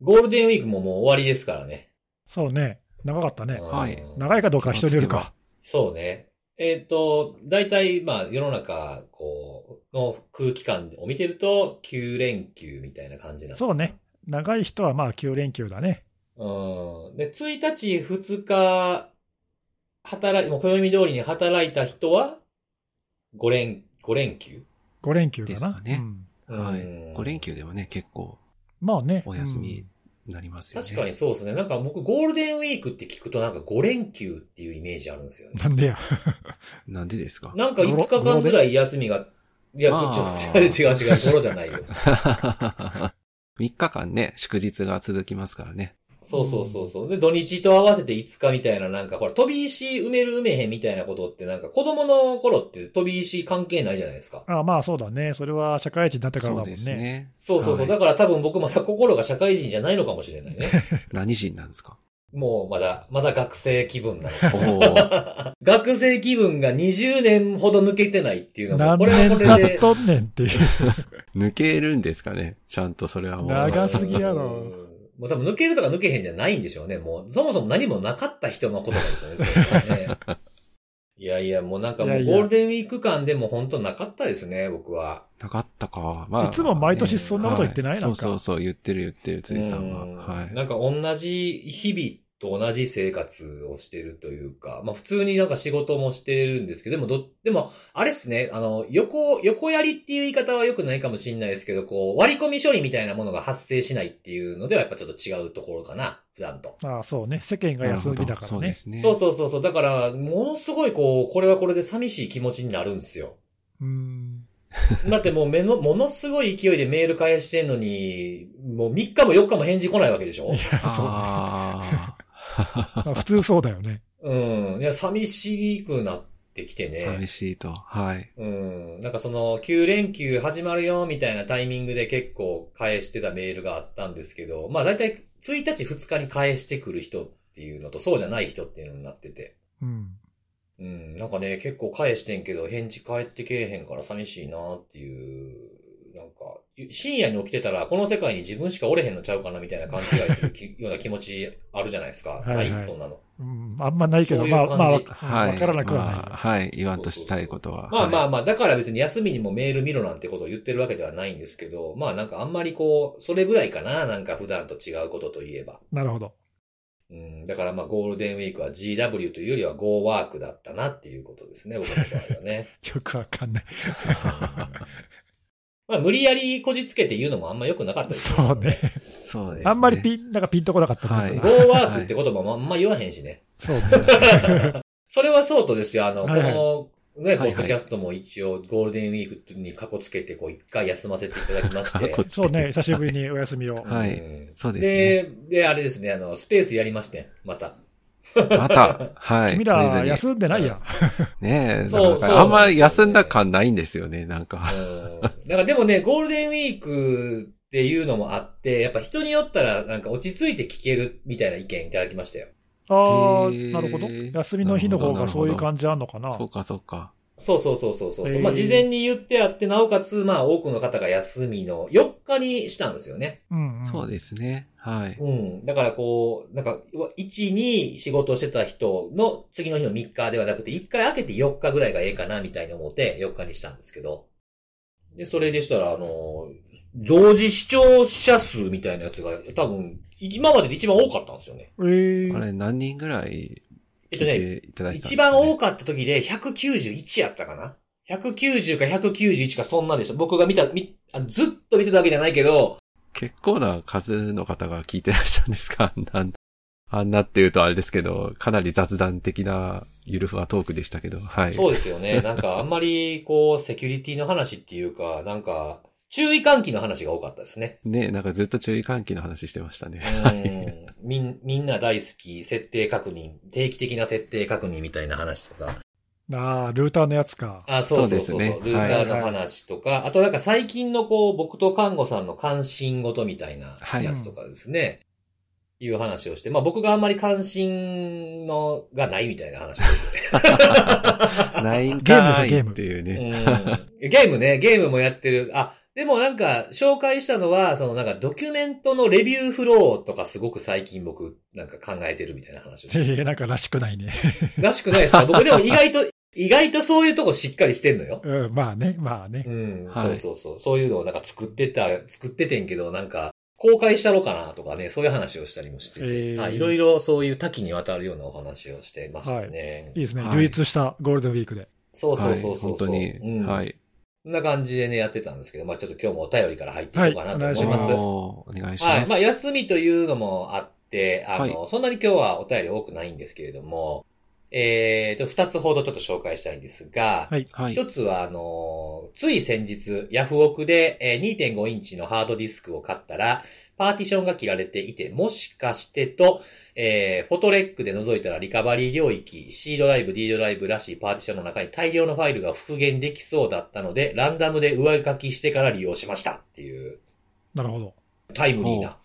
ゴールデンウィークももう終わりですからね。そうね。長かったね。はいうん長いかどうかは人によるか。そうね。えっ、と、大体、まあ、世の中、こう、の空気感を見てると、9連休みたいな感じなんですそうね。長い人はまあ9連休だね。うん。で、1日、2日、働い、もう暦通りに働いた人は、5連、5連休？5連休だな。ですかねうんはい。うん5連休でもね、結構まあね。お休みになりますよね。確かにそうですね。なんか僕、ゴールデンウィークって聞くとなんか5連休っていうイメージあるんですよね。なんでや。なんでですか？なんか5日間ぐらい休みが、いや、あちょ、ー違う違う違う、ゴロじゃないよ。3日間ね、祝日が続きますからね。そうそうそうそう。で、土日と合わせて5日みたいな、なんか、ほら、飛び石埋める埋めへんみたいなことって、なんか、子供の頃って飛び石関係ないじゃないですか。あまあそうだね。それは社会人になってからだそうもんね。ですね。そうそうそう。はいだから多分僕まだ心が社会人じゃないのかもしれないね。何人なんですか？もうまだ、まだ学生気分なの。学生気分が20年ほど抜けてないっていうのも、何これは年これで。とんねんっていう。抜けるんですかね？ちゃんとそれはもう。長すぎやろうんもう多分抜けるとか抜けへんじゃないんでしょうね。もう、そもそも何もなかった人のことですよね。それはね いやいや、もうなんかもいうやいやゴールデンウィーク間でも本当なかったですね、僕は。なかったか。まあ。いつも毎年そんなこと言ってないはいなんかそうそうそう、言ってる言ってる、辻さんは。うんはい。なんか同じ日々と同じ生活をしてるというか、まあ普通になんか仕事もしてるんですけど、でもど、でも、あれっすね、あの、横、横やりっていう言い方は良くないかもしれないですけど、こう、割り込み処理みたいなものが発生しないっていうのではやっぱちょっと違うところかな、普段と。ああそうね。世間が休みだからね。そうですね。そうそうそうそう。だから、ものすごいこう、これはこれで寂しい気持ちになるんですよ。うん。だってもうめの、ものすごい勢いでメール返してんのに、もう3日も4日も返事来ないわけでしょ？いや、そうね。普通そうだよね。うん。いや、寂しくなってきてあ、ね寂。しいと。はい。うん。なんかその、9連休始まるよ、みたいなタイミングで結構返してたメールがあったんですけど、まあ大体1日2日に返してくる人っていうのと、そうじゃない人っていうのになってて。うん。うん。なんかね、結構返してんけど、返事返ってけえへんから寂しいなっていう、深夜に起きてたら、この世界に自分しかおれへんのちゃうかなみたいな勘違いするき ような気持ちあるじゃないですか。はいはいないそんなの。うん、あんまないけど、そういうまあ、まあ、わ感じはい。わからなくはない。まあはい。言わんとしたいことは。あ。まあまあまあ、だから別に休みにもメール見ろなんてことを言ってるわけではないんですけど、まあなんかあんまりこう、それぐらいかな、なんか普段と違うことといえば。なるほど。うん、だからまあゴールデンウィークは GW というよりは Go ワークだったなっていうことですね、僕の場合はね。よくわかんない。まあ無理やりこじつけて言うのもあんま良くなかったですそうね。そうですね。あんまりピン、なんかピンとこなかったなはいゴーワークって言葉もあんま言わへんしね。そうね。それはそうとですよ、あの、はいはいこの、ね、ポッドキャストも一応ゴールデンウィークに過去つけて、こう一回休ませていただきまして。過去つそうね、久しぶりにお休みを。はいうんそうですで、で、あれですね、あの、スペースやりまして、また。また、はい。君ら休んでないやん。ねえ、そうそうなんかあんま休んだ感ないんですよね、なんか。うん。だからでもね、ゴールデンウィークっていうのもあって、やっぱ人によったらなんか落ち着いて聞けるみたいな意見いただきましたよ。ああ、なるほど。休みの日の方がそういう感じあんのかな。そうか、そうか。そうそうそうそうそう。へーまあ事前に言ってあって、なおかつ、まあ多くの方が休みの4日にしたんですよね。うん、うん。そうですね。はい。うん。だからこう、なんか、1、2仕事をしてた人の次の日の3日ではなくて、1回空けて4日ぐらいがええかな、みたいに思って4日にしたんですけど。で、それでしたら、あの、同時視聴者数みたいなやつが多分、今までで一番多かったんですよね。えーあれ、何人ぐらい聞いていただいてたんです一番多かった時で191やったかな ?190 か191かそんなでした。僕が見た、みあずっと見てたわけじゃないけど、結構な数の方が聞いてらっしゃるんですか？あんな、あんなって言うとあれですけど、かなり雑談的なゆるふわトークでしたけど、はい。そうですよね。なんかあんまり、こう、セキュリティの話っていうか、なんか、注意喚起の話が多かったですね。ね、なんかずっと注意喚起の話してましたね。うんみん、みんな大好き、設定確認、定期的な設定確認みたいな話とか。ああ、ルーターのやつか。あ、そうそうそうそうねルーターの話とか、あとなんか最近のこう、僕と看護さんの関心事みたいなやつとかですね。い、う話をして、まあ僕があんまり関心のがないみたいな話をして。ないんゲームじゃかいゲームっていうね。うんゲームね、ゲームもやってる。あ、でもなんか、紹介したのは、そのなんかドキュメントのレビューフローとかすごく最近僕なんか考えてるみたいな話をして。ええ、なんからしくないね。らしくないですか？僕でも意外と、意外とそういうとこしっかりしてんのよ。うん、まあね、まあねう。ん、はいそうそうそう。そういうのをなんか作ってた、作っててんけど、なんか、公開したろかなとかね、そういう話をしたりもしてて、えーはい、いろいろそういう多岐にわたるようなお話をしてましたね。いいですね。はい充実したゴールデンウィークで。そうそうはい、そうそう。本当に、うん、はい。こんな感じでね、やってたんですけど、まあちょっと今日もお便りから入っていこうかなと思います。はいお願いしますお願いしはい。まあ、休みというのもあって、あの、はそんなに今日はお便り多くないんですけれども、えーと、二つほどちょっと紹介したいんですが、はい。はい。一つは、あの、つい先日、ヤフオクで、えー2.5インチのハードディスクを買ったら、パーティションが切られていて、もしかしてと、えーフォトレックで覗いたらリカバリー領域、C ドライブ、D ドライブらしいパーティションの中に大量のファイルが復元できそうだったので、ランダムで上書きしてから利用しましたっていう、なるほど。タイムリーな。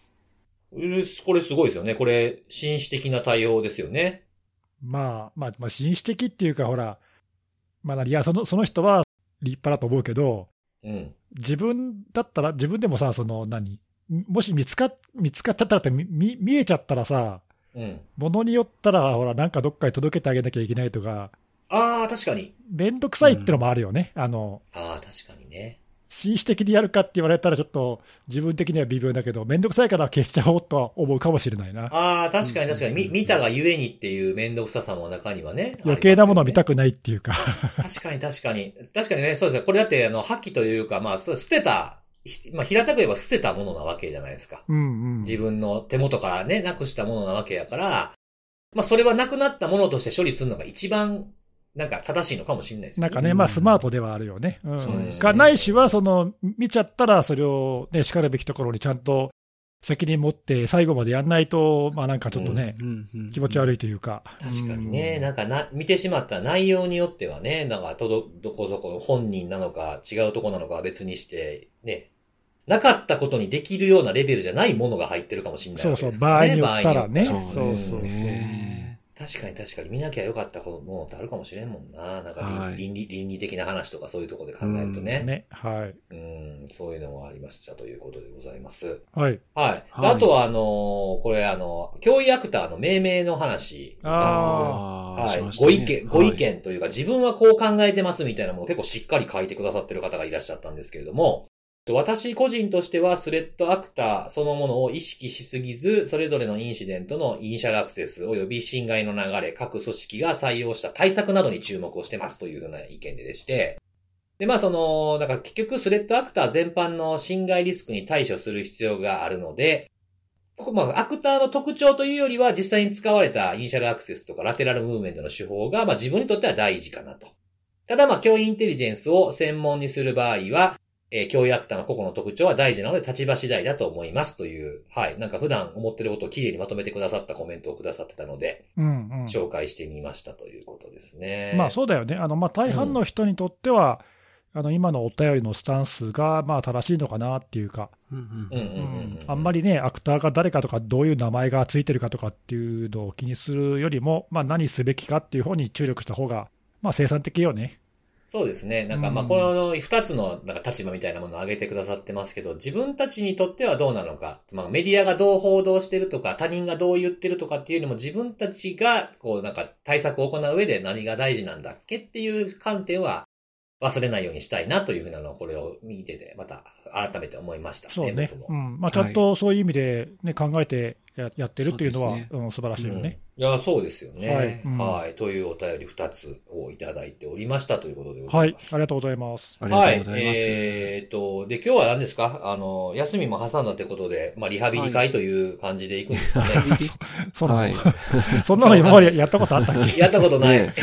うこれすごいですよね。これ、紳士的な対応ですよね。まあ、まあ、まあ、紳士的っていうか、ほら、まあ何、いや、その、その人は立派だと思うけど、うん。自分だったら、自分でもさ、その何、もし見つかっ、見つかっちゃったらって見、見見えちゃったらさ、うん。ものによったら、ほら、なんかどっかに届けてあげなきゃいけないとか、ああ、確かに。めんどくさいってのもあるよね。あの、ああ、確かにね。紳士的にやるかって言われたら、ちょっと自分的には微妙だけど、めんどくさいから消しちゃおうとは思うかもしれないな。ああ、確かに確かに。みうん見たがゆえにっていう面倒くささも中にはね。余計なものを見たく。くないっていうか。確かに確かに。確かにね、そうですね。これだって、あの、破棄というか、まあ、捨てた、ひまあ、平たく言えば捨てたものなわけじゃないですか。うんうん。自分の手元からね、なくしたものなわけやから、まあ、それはなくなったものとして処理するのが一番、なんか正しいのかもしれないですね。なんかね、うんまあ、スマートではあるよね。うん。そうですねがないしは、その、見ちゃったら、それをね、叱るべきところにちゃんと責任持って、最後までやんないと、まあなんかちょっとね、うんうん気持ち悪いというか。確かにね、うんなんかな、見てしまった内容によってはね、なんか、とど、どこそこの本人なのか、違うとこなのかは別にして、ね、なかったことにできるようなレベルじゃないものが入ってるかもしれないそうそう、場合によったらね。そうそうそうね。確かに確かに見なきゃよかったものってあるかもしれんもんな。なんか倫、はい倫理、倫理的な話とかそういうところで考えるとそう。ね。ね、はい。うん、そういうのもありましたということでございます。はい。はい。はいあとは、あのーこれあの、教員アクターの命名の話に関するはいねご意見、ご意見というか、自分はこう考えてますみたいなものを結構しっかり書いてくださってる方がいらっしゃったんですけれども、私個人としてはスレッドアクターそのものを意識しすぎず、それぞれのインシデントのイニシャルアクセス及び侵害の流れ、各組織が採用した対策などに注目をしてますというふうな意見ででして、で、まあその、だか結局スレッドアクター全般の侵害リスクに対処する必要があるので、ここまあ、アクターの特徴というよりは、実際に使われたイニシャルアクセスとかラテラルムーブメントの手法が、まあ自分にとっては大事かなと。ただまあ、教員インテリジェンスを専門にする場合は、えー教員アクターの個々の特徴は大事なので立場次第だと思いますという、はい。なんか普段思ってることをきれいにまとめてくださったコメントをくださってたので、うんうん。紹介してみましたということですね。まあそうだよね。あの、まあ大半の人にとっては、あの、今のお便りのスタンスが、まあ正しいのかなっていうか、うんうんうんうんうんうん。あんまりね、アクターが誰かとか、どういう名前がついてるかとかっていうのを気にするよりも、まあ何すべきかっていう方に注力した方が、まあ生産的よね。そうですね。なんかまあうんこの二つのなんか立場みたいなものを挙げてくださってますけど、自分たちにとってはどうなのか、まあメディアがどう報道してるとか、他人がどう言ってるとかっていうよりも自分たちがこうなんか対策を行う上で何が大事なんだっけっていう観点は忘れないようにしたいなというふうなのをこれを見てて、また改めて思いましたね。そうね。うん。まあちゃんとそういう意味でね、考えてややってるっていうのは、そうねうん、素晴らしいよね。うんいや、そうですよね。ははいい。というお便り二つをいただいておりましたということでござはいいま。す。ありがとうございます。ありがとうございます。えーっと、で、今日は何ですか？あの、休みも挟んだってことで、まあ、リハビリ会という感じで行くんですかね。その、はい。そんなの今までやったことあったっけ？やったことない。ね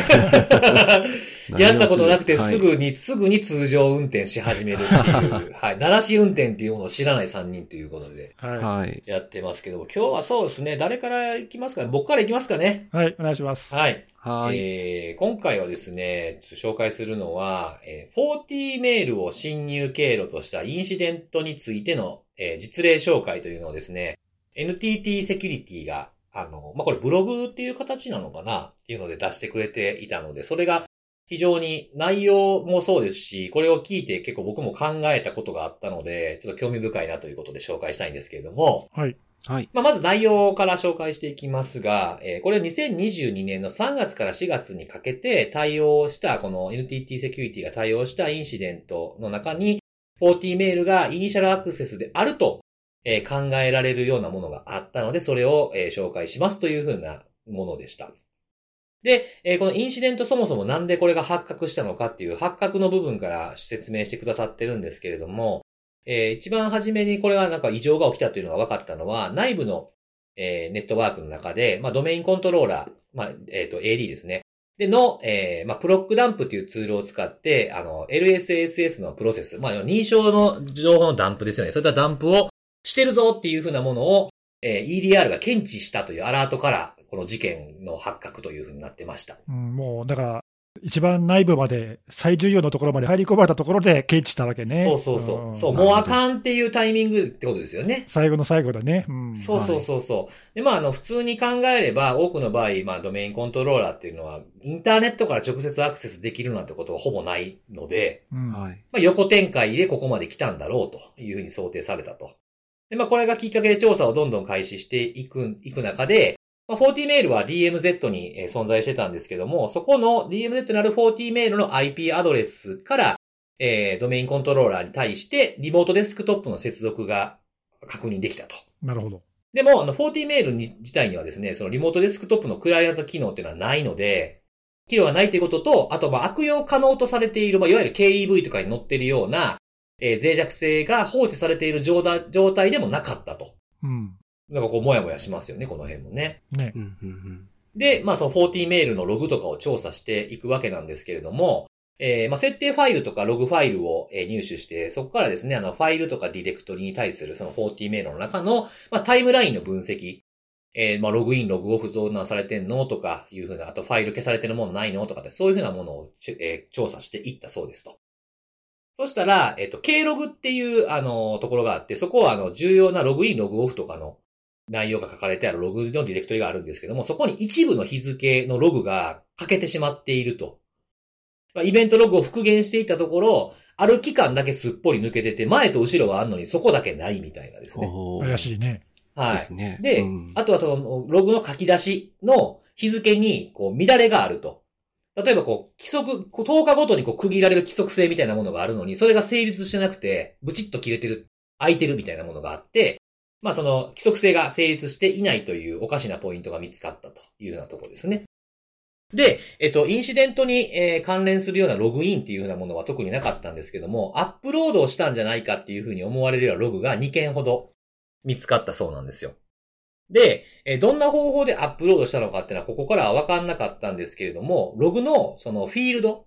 やったことなくて、はいすぐに、すぐに通常運転し始めるっていう、はい。鳴らし運転っていうものを知らない3人ということでははい。やってますけども、今日はそうですね、誰から行きますかね？僕から行きますかね？い。はい、お願いします。はい。はい。えー今回はですね、ちょっと紹介するのは、えー、40メールを侵入経路としたインシデントについての、えー実例紹介というのをですね、NTT セキュリティが、あの、まあ、これブログっていう形なのかな？っていうので出してくれていたので、それが非常に内容もそうですし、これを聞いて結構僕も考えたことがあったので、ちょっと興味深いなということで紹介したいんですけれども、はい。はい。まあ、まず内容から紹介していきますが、えーこれは2022年の3月から4月にかけて対応した、この NTT セキュリティが対応したインシデントの中に、40メールがイニシャルアクセスであると、えー考えられるようなものがあったので、それを、えー紹介しますというふうなものでした。で、えーこのインシデントそもそもなんでこれが発覚したのかっていう発覚の部分から説明してくださってるんですけれども、えー一番初めにこれがなんか異常が起きたというのが分かったのは、内部の、えーネットワークの中で、まあ、ドメインコントローラー、まあ、えっ、と、AD ですね。での、えーまあ、プロックダンプというツールを使って、あの、LSSS のプロセス、まあ、認証の情報のダンプですよね。そういったダンプをしてるぞっていうふうなものを、えー EDR が検知したというアラートから、この事件の発覚というふうになってました。うん、もう、だから、一番内部まで、最重要のところまで入り込まれたところで検知したわけね。そうそうそう。んそう、もうあかんっていうタイミングってことですよね。最後の最後だね。うん。そうそうそうそう。で、まあ、あの、普通に考えれば、多くの場合、まあ、ドメインコントローラーっていうのは、インターネットから直接アクセスできるなんてことはほぼないので、うん。はい。まあ、横展開でここまで来たんだろうというふうに想定されたと。で、まあ、これがきっかけで調査をどんどん開始していく、いく中で、まあ、40メールは DMZ にえー存在してたんですけども、そこの DMZ にある40メールの IP アドレスから、えードメインコントローラーに対して、リモートデスクトップの接続が確認できたと。なるほど。でも、あの、40メールに自体にはですね、そのリモートデスクトップのクライアント機能っていうのはないので、機能がないということと、あと、まあ、悪用可能とされている、まあ、いわゆる KEV とかに載っているような、えー脆弱性が放置されている状態でもなかったと。うん。なんかこう、もやもやしますよね、この辺もね。ねう。ん、うん、うん。で、まあ、その40メールのログとかを調査していくわけなんですけれども、えーまあ、設定ファイルとかログファイルをえー入手して、そこからですね、あの、ファイルとかディレクトリに対するその40メールの中の、まあ、タイムラインの分析。えーまあ、ログイン、ログオフどんなんされてんのとかいうふうな、あとファイル消されてるものないのとかって、そういうふうなものをち、えー調査していったそうですと。そしたら、えっ、と、K ログっていう、あの、ところがあって、そこは、あの、重要なログイン、ログオフとかの内容が書かれてあるログのディレクトリがあるんですけども、そこに一部の日付のログが欠けてしまっていると。まあイベントログを復元していったところ、ある期間だけすっぽり抜けてて、前と後ろはあんのにそこだけないみたいなですね。怪しいね。はい。ですね。で、うんあとはそのログの書き出しの日付にこう乱れがあると。例えばこう規則、こう10日ごとにこう区切られる規則性みたいなものがあるのに、それが成立してなくて、ブチッと切れてる、空いてるみたいなものがあって、まあその規則性が成立していないというおかしなポイントが見つかったというようなところですね。で、えっと、インシデントに、えー関連するようなログインっていうようなものは特になかったんですけども、アップロードをしたんじゃないかっていうふうに思われるようなログが2件ほど見つかったそうなんですよ。で、えーどんな方法でアップロードしたのかっていうのはここからはわかんなかったんですけれども、ログのそのフィールド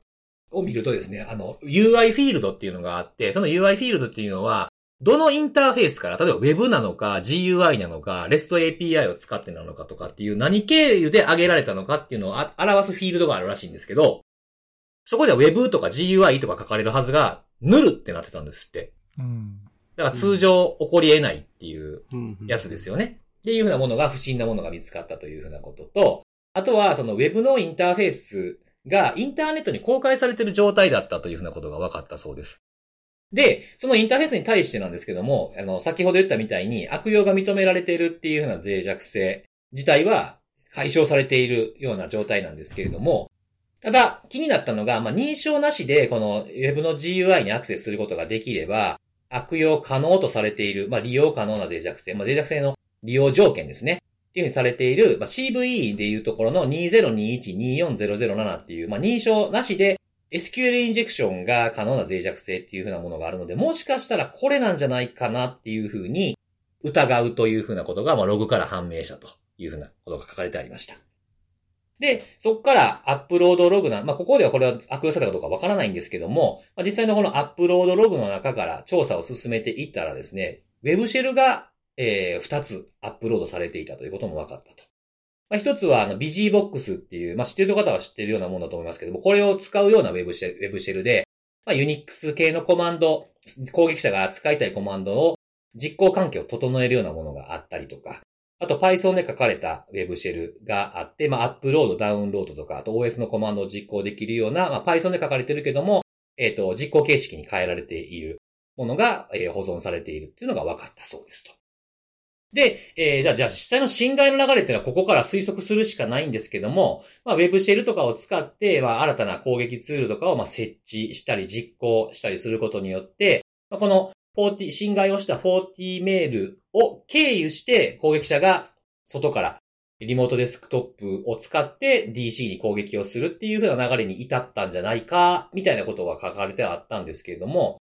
を見るとですね、あの、UI フィールドっていうのがあって、その UI フィールドっていうのは、どのインターフェースから、例えば Web なのか、GUI なのか、REST API を使ってなのかとかっていう何経由で上げられたのかっていうのをあ表すフィールドがあるらしいんですけど、そこでは Web とか GUI とか書かれるはずが、ヌルってなってたんですって。うん。だから通常起こり得ないっていうやつですよね。っていうふうなものが不審なものが見つかったというふうなことと、あとはその Web のインターフェースがインターネットに公開されている状態だったというふうなことが分かったそうです。で、そのインターフェースに対してなんですけども、あの、先ほど言ったみたいに悪用が認められているっていうふうな脆弱性自体は解消されているような状態なんですけれども、ただ、気になったのが、まあ、認証なしで、この Web の GUI にアクセスすることができれば、悪用可能とされている、まあ、利用可能な脆弱性、まあ、脆弱性の利用条件ですね。っていうふうにされている、まあ、CVE でいうところの2021-24007っていう、まあ、認証なしで SQL インジェクションが可能な脆弱性っていうふうなものがあるので、もしかしたらこれなんじゃないかなっていうふうに疑うというふうなことが、まあ、ログから判明したというふうなことが書かれてありました。で、そこからアップロードログな、まあ、ここではこれは悪用されたかどうかわからないんですけども、まあ、実際のこのアップロードログの中から調査を進めていったらですね、ウェブシェルが、えー、2つアップロードされていたということも分かったと。まあ、一つは、あの、ビジーボックスっていう、まあ、知ってる方は知ってるようなものだと思いますけども、これを使うようなウェブシェル、ウェブシェルで、まあ、ユニックス系のコマンド、攻撃者が使いたいコマンドを実行環境を整えるようなものがあったりとか、あと Python で書かれた Web シェルがあって、まあ、アップロード、ダウンロードとか、あと OS のコマンドを実行できるような、まあ、Python で書かれてるけども、えっ、と、実行形式に変えられているものが、えー保存されているっていうのが分かったそうですと。で、えーじゃあ、じゃあ実際の侵害の流れっていうのはここから推測するしかないんですけども、まあ、Web シェルとかを使って、まあ、新たな攻撃ツールとかを、まあ、設置したり実行したりすることによって、まあこの40、侵害をした40メールを経由して攻撃者が外からリモートデスクトップを使って DC に攻撃をするっていう風な流れに至ったんじゃないか、みたいなことが書かれてはあったんですけれども、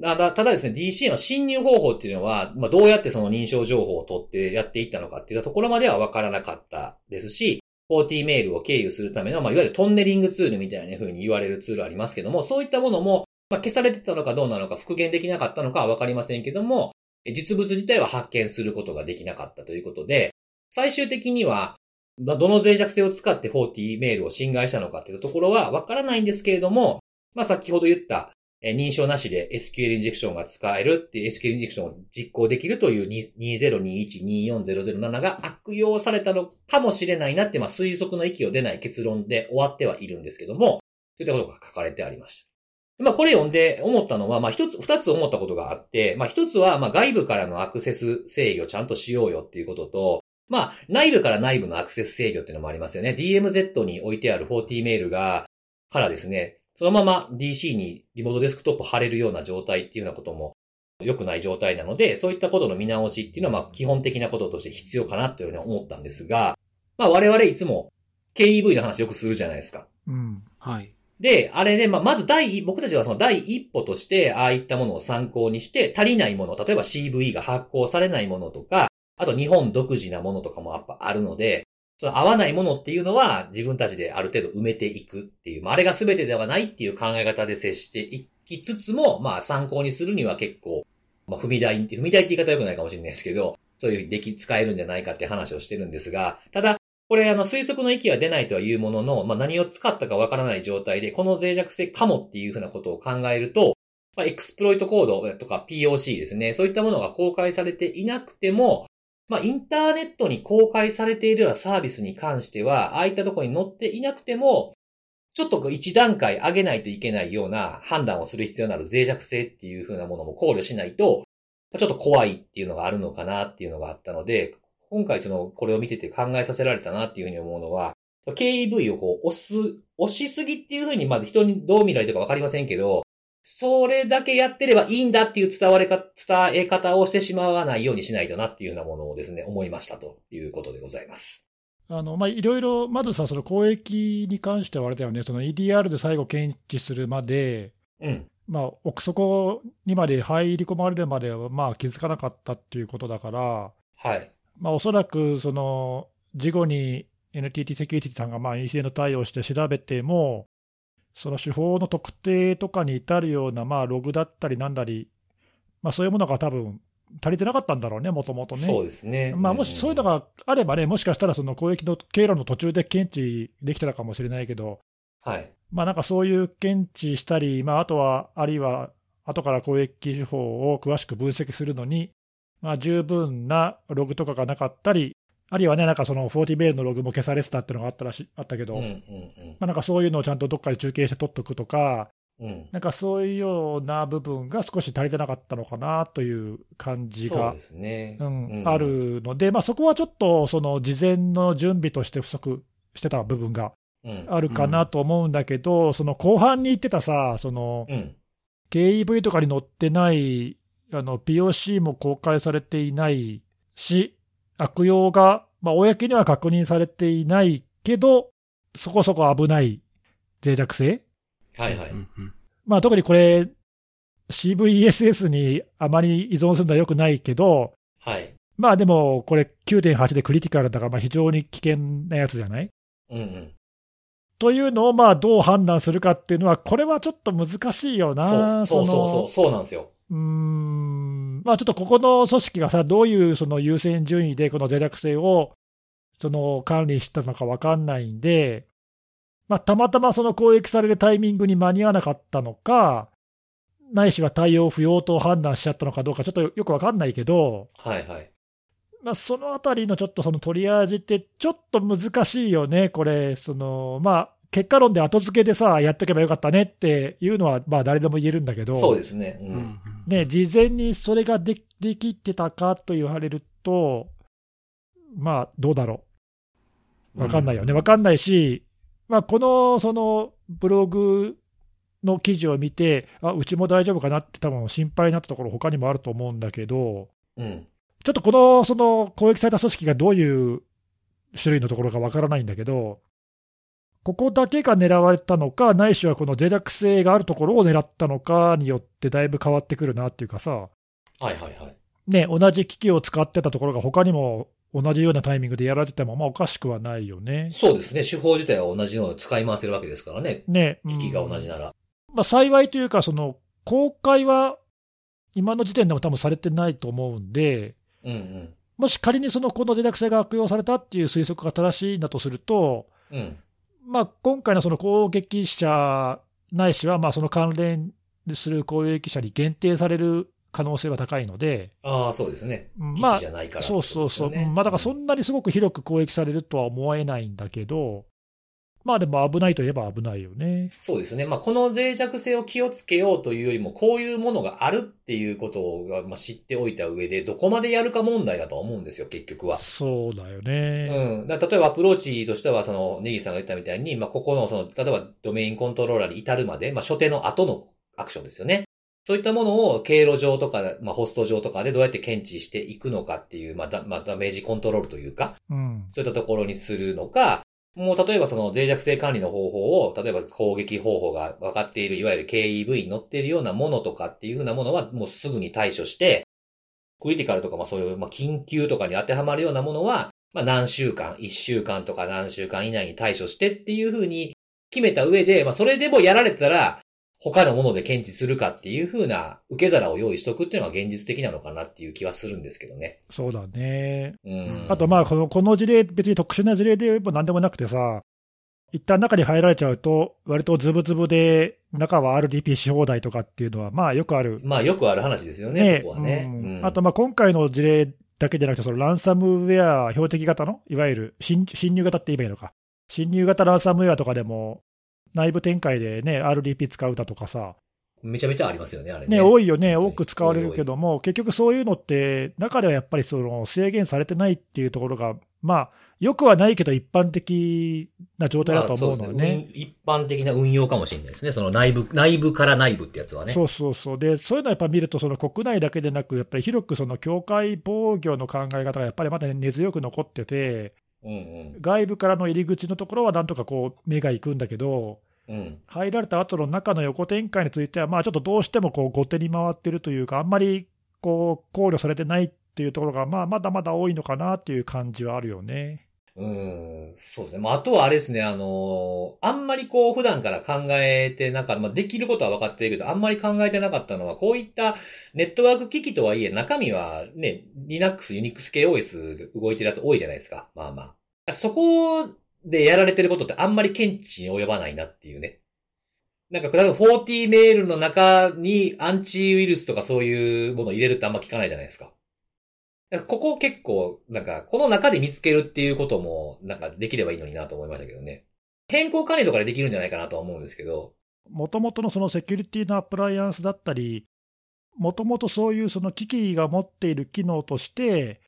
ただただですね、DC の侵入方法っていうのは、まあ、どうやってその認証情報を取ってやっていったのかっていうところまではわからなかったですし、40メールを経由するための、まあ、いわゆるトンネリングツールみたいな風に言われるツールありますけども、そういったものも、まあ、消されてたのかどうなのか復元できなかったのかはわかりませんけども、実物自体は発見することができなかったということで、最終的には、どの脆弱性を使って40メールを侵害したのかっていうところはわからないんですけれども、まあ先ほど言った、認証なしで SQL インジェクションが使えるっていう SQL インジェクションを実行できるという2021-24007が悪用されたのかもしれないなって、まあ推測の域を出ない結論で終わってはいるんですけども、そういったことが書かれてありました。まあこれ読んで思ったのは、まあ一つ、二つ思ったことがあって、まあ一つは、まあ外部からのアクセス制御ちゃんとしようよっていうことと、まあ内部から内部のアクセス制御っていうのもありますよね。DMZ に置いてある40メールが、からですね、そのまま DC にリモートデスクトップ貼れるような状態っていうようなことも良くない状態なので、そういったことの見直しっていうのはまあ基本的なこととして必要かなというふうに思ったんですが、まあ我々いつも KEV の話よくするじゃないですか。うん。はい。で、あれで、まあ、まず第一、僕たちはその第一歩として、ああいったものを参考にして、足りないもの、例えば CV が発行されないものとか、あと日本独自なものとかもやっぱあるので、その合わないものっていうのは自分たちである程度埋めていくっていう、まあ、あれが全てではないっていう考え方で接していきつつも、まあ、参考にするには結構、まあ、踏み台って、踏み台って言い方良くないかもしれないですけど、そういうふうにでき、使えるんじゃないかって話をしてるんですが、ただ、これ、あの、推測の域は出ないとは言うものの、まあ、何を使ったかわからない状態で、この脆弱性かもっていうふうなことを考えると、まあ、エクスプロイトコードとか POC ですね。そういったものが公開されていなくても、まあ、インターネットに公開されているようなサービスに関しては、ああいったところに載っていなくても、ちょっと一段階上げないといけないような判断をする必要のある脆弱性っていうふうなものも考慮しないと、ちょっと怖いっていうのがあるのかなっていうのがあったので、今回その、これを見てて考えさせられたなっていうふうに思うのは、KEV をこう、押す、押しすぎっていうふうに、まず人にどう見られてるかわかりませんけど、それだけやってればいいんだっていう伝われか、伝え方をしてしまわないようにしないとなっていうようなものをですね、思いましたということでございます。あのまあ、いろいろ、まずさ、その公益に関してはあれだよね、その EDR で最後検知するまで、うん。まあ、奥底にまで入り込まれるまでは、まあ、気づかなかったっていうことだから、はい。まあ、おそらく、その、事後に NTT セキュリティさんが、まあ、インシデント対応して調べても、その手法の特定とかに至るような、まあ、ログだったりなんだり、まあ、そういうものが多分足りてなかったんだろうね、もともとね。そうですね。まあ、もしそういうのがあればね、もしかしたらその攻撃の経路の途中で検知できてたかもしれないけど、はい。まあ、なんかそういう検知したり、まあ、あとは、あるいは後から攻撃手法を詳しく分析するのに、まあ、十分なログとかがなかったり、あるいはね、なんかその40メールのログも消されてたっていうのがあったらしあったけど、うんうんまあ、なんかそういうのをちゃんとどっかで中継して取っとくとか、うん。うん。なんかそういうような部分が少し足りてなかったのかなという感じがそうんうんあ。るので、まあ、そこはちょっとその事前の準備として不足してた部分がうん。あるかなと思うんだけど、その後半に言ってたさ、そのうん。KEV とかに載ってない、あの POC も公開されていないし、悪用が、まあ、公には確認されていないけど、そこそこ危ない脆弱性、はいはい。うんうんまあ、特にこれ、CVESS にあまり依存するのは良くないけど、はい。まあでも、これ9.8でクリティカルだから、まあ非常に危険なやつじゃない？うんうん。というのをまあどう判断するかっていうのは、これはちょっと難しいよそうな。そうそうそう、のそうなんですよ。うーん、まあちょっとここの組織がさ、どういうその優先順位でこの脆弱性をその管理したのか分かんないんで、まあ、たまたまその攻撃されるタイミングに間に合わなかったのか、ないしは対応不要と判断しちゃったのかどうか、ちょっとよく分かんないけど、はいはい。まあ、そのあたりのちょっとそのトリアージって、ちょっと難しいよね、これ、そのまあ、結果論で後付けでさ、やっとけばよかったねっていうのは、まあ、誰でも言えるんだけど、そうですね。う。うんんね、事前にそれがでできてたかと言われると、まあ、どうだろう。わかんないよね。わかんないし、まあ、この、その、ブログの記事を見て、あ、うちも大丈夫かなって多分心配になったところ他にもあると思うんだけど、うん。ちょっとこの、その、攻撃された組織がどういう種類のところかわからないんだけど、ここだけが狙われたのか、ないしはこの脆弱性があるところを狙ったのかによってだいぶ変わってくるなっていうかさ、はいはいはい。ね、同じ機器を使ってたところが他にも同じようなタイミングでやられてても、まあおかしくはないよね。そうですね。手法自体は同じように使い回せるわけですからね。ね、機器が同じうんなら。まあ幸いというか、その、公開は今の時点でも多分されてないと思うんで、うんうん。もし仮にそのこの脆弱性が悪用されたっていう推測が正しいんだとすると、うん。まあ、今回のその攻撃者ないしは、まあその関連する攻撃者に限定される可能性は高いので、ああ、そうですね。まあ地じゃないから、そうそうそう、まあ、だからそんなにすごく広く攻撃されるとは思えないんだけど、まあでも危ないといえば危ないよね。そうですね。まあ、この脆弱性を気をつけようというよりも、こういうものがあるっていうことをまあ知っておいた上で、どこまでやるか問題だとは思うんですよ、結局は。そうだよね。うん。例えばアプローチとしては、その、ネギさんが言ったみたいに、まあ、ここの、その、例えばドメインコントローラーに至るまで、まあ、初手の後のアクションですよね。そういったものを経路上とか、まあ、ホスト上とかでどうやって検知していくのかっていう、まあ、だまあ、ダメージコントロールというか、うん。そういったところにするのか、もう例えばその脆弱性管理の方法を、例えば攻撃方法が分かっている、いわゆる KEV に乗っているようなものとかっていうふうなものはもうすぐに対処して、クリティカルとかまあそういう、まあ、緊急とかに当てはまるようなものは、まあ何週間、1週間とか何週間以内に対処してっていうふうに決めた上で、まあそれでもやられたら、他のもので検知するかっていうふうな受け皿を用意しとくっていうのが現実的なのかなっていう気はするんですけどね。そうだね。うん。あとまあこの、この事例、別に特殊な事例でもなんでもなくてさ、一旦中に入られちゃうと、割とズブズブで、中は RDP し放題とかっていうのは、まあよくある。まあよくある話ですよね、そこはね。うんうんあとまあ今回の事例だけじゃなくて、そのランサムウェア、標的型の、いわゆる侵侵入型って言えばいいのか、侵入型ランサムウェアとかでも、内部展開でね、RDP 使うだとかさ、めちゃめちゃありますよね、あれね。ね、多いよね、はい多く使われるけども、結局そういうのって、中ではやっぱりその制限されてないっていうところが、まあ、よくはないけど、一般的な状態だと思うのよね。一般的な運用かもしれないですね。その内部、内部から内部ってやつはね。そうそうそう。で、そういうのやっぱ見ると、その国内だけでなく、やっぱり広くその境界防御の考え方がやっぱりまだ根強く残ってて、うんうん。外部からの入り口のところはなんとかこう目が行くんだけど、うん。入られた後の中の横展開については、まあちょっとどうしてもこう後手に回ってるというか、あんまりこう考慮されてないっていうところが、まあまだまだ多いのかなっていう感じはあるよね。うん。そうですね。まあ、あとはあれですね、あのあんまりこう、普段から考えてなかった、まあ、できることは分かっているけど、あんまり考えてなかったのは、こういったネットワーク機器とはいえ、中身はね、Linux、Unix 系 OS で動いてるやつ多いじゃないですか。まあまあ。そこでやられてることってあんまり検知に及ばないなっていうね。なんか、例えば40メールの中にアンチウイルスとかそういうものを入れるってあんま聞かないじゃないですか。ここ結構、なんか、この中で見つけるっていうことも、なんかできればいいのになと思いましたけどね。変更管理とかでできるんじゃないかなと思うんですけど。もともとのそのセキュリティのアプライアンスだったり、もともとそういうその機器が持っている機能として、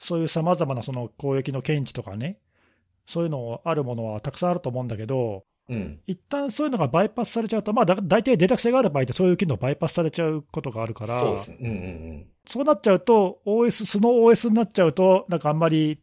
そういうさまざまなその攻撃の検知とかね、そういうのあるものはたくさんあると思うんだけど、うん。一旦そういうのがバイパスされちゃうと、まあ、だ大体、データ性がある場合って、そういう機能バイパスされちゃうことがあるから、そうですね。うんうんそうなっちゃうと、OS、素の OS になっちゃうと、なんかあんまり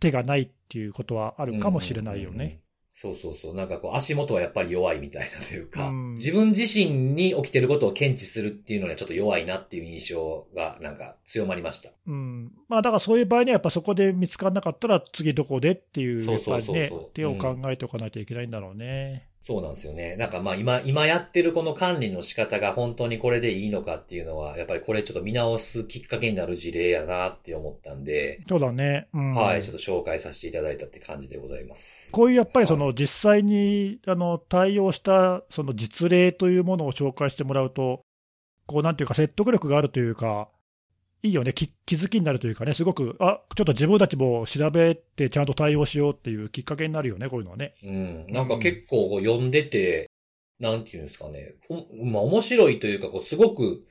手がないっていうことはあうん。るかもしれないようんうんうんね。。そうそうそう。なんかこう、足元はやっぱり弱いみたいなというか、うん自分自身に起きてることを検知するっていうのにはちょっと弱いなっていう印象が、なんか強まりました。うんまあ、だからそういう場合には、やっぱそこで見つからなかったら、次どこでっていう、そうそうそうそう、手を考えておかないといけないんだろうね。そうなんですよね。なんかまあ今、今やってるこの管理の仕方が本当にこれでいいのかっていうのは、やっぱりこれちょっと見直すきっかけになる事例やなって思ったんで、そうだね。うんはい、ちょっと紹介させていただいたって感じでございます。こういうやっぱりその実際にあの対応したその実例というものを紹介してもらうと、こうなんていうか、説得力があるというか、いいよね気、気づきになるというかね、すごく、あちょっと自分たちも調べて、ちゃんと対応しようっていうきっかけになるよね、こういうのはね。うん。なんか結構こう読んでて、なんていうんですかね。まあ面白いというか、こうすごく、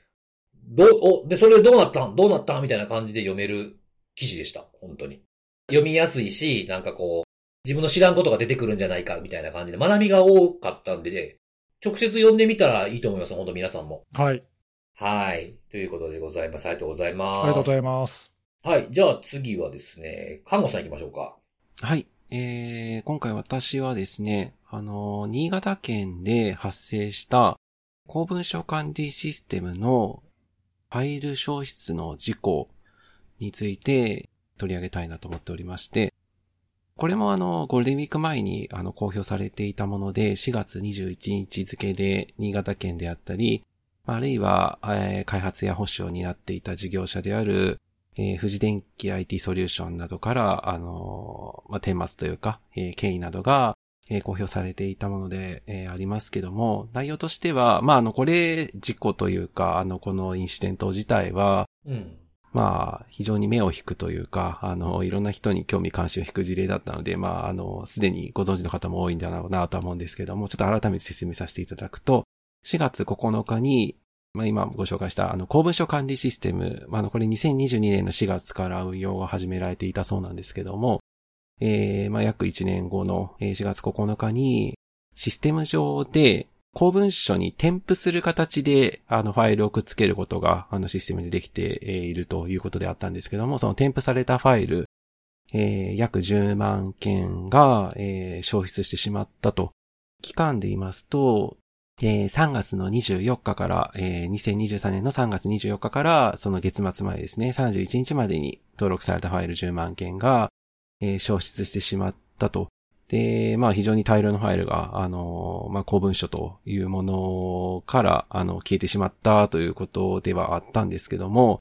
どう、お、で、それどうなったんどうなったんみたいな感じで読める記事でした。本当に。読みやすいし、なんかこう、自分の知らんことが出てくるんじゃないかみたいな感じで学びが多かったんで、直接読んでみたらいいと思います。本当皆さんも。はい。はい。ということでございます。ありがとうございます。ありがとうございます。はい。じゃあ次はですね、看護さん行きましょうか。はい。えー、今回私はですね、あの、新潟県で発生した公文書管理システムのファイル消失の事故について取り上げたいなと思っておりまして、これもあの、ゴールデンウィーク前にあの、公表されていたもので、4月21日付で新潟県であったり、あるいは、えー開発や保守を担っていた事業者である、えー富士電機 IT ソリューションなどから、あのーまあ、顛末というか、えー経緯などが、えー公表されていたもので、えーありますけども、内容としては、まあ、あの、これ、事故というか、あの、このインシデント自体は、うん。まあ、非常に目を引くというか、あの、いろんな人に興味関心を引く事例だったので、まあ、あの、すでにご存知の方も多いんだろうなとは思うんですけども、ちょっと改めて説明させていただくと、4月9日に、まあ今ご紹介した、あの、公文書管理システム、まあ、の、これ2022年の4月から運用が始められていたそうなんですけども、えー、まあ約1年後の4月9日に、システム上で、公文書に添付する形で、あの、ファイルをくっつけることが、あの、システムでできているということであったんですけども、その添付されたファイル、えー約10万件が、えー消失してしまったと。期間で言いますと、えー3月の24日から、えー2023年の3月24日から、その月末前ですね、31日までに登録されたファイル10万件が、えー消失してしまったと。で、まあ非常に大量のファイルが、あの、まあ公文書というものから、あの、消えてしまったということではあったんですけども、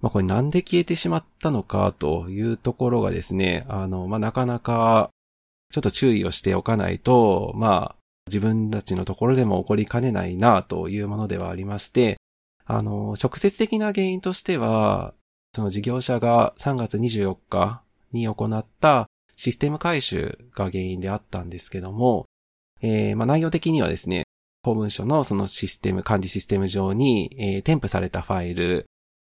まあこれなんで消えてしまったのかというところがですね、あの、まあなかなか、ちょっと注意をしておかないと、まあ、自分たちのところでも起こりかねないなというものではありまして、あの、直接的な原因としては、その事業者が3月24日に行ったシステム回収が原因であったんですけども、えーまあ、内容的にはですね、公文書のそのシステム、管理システム上に、えー添付されたファイル、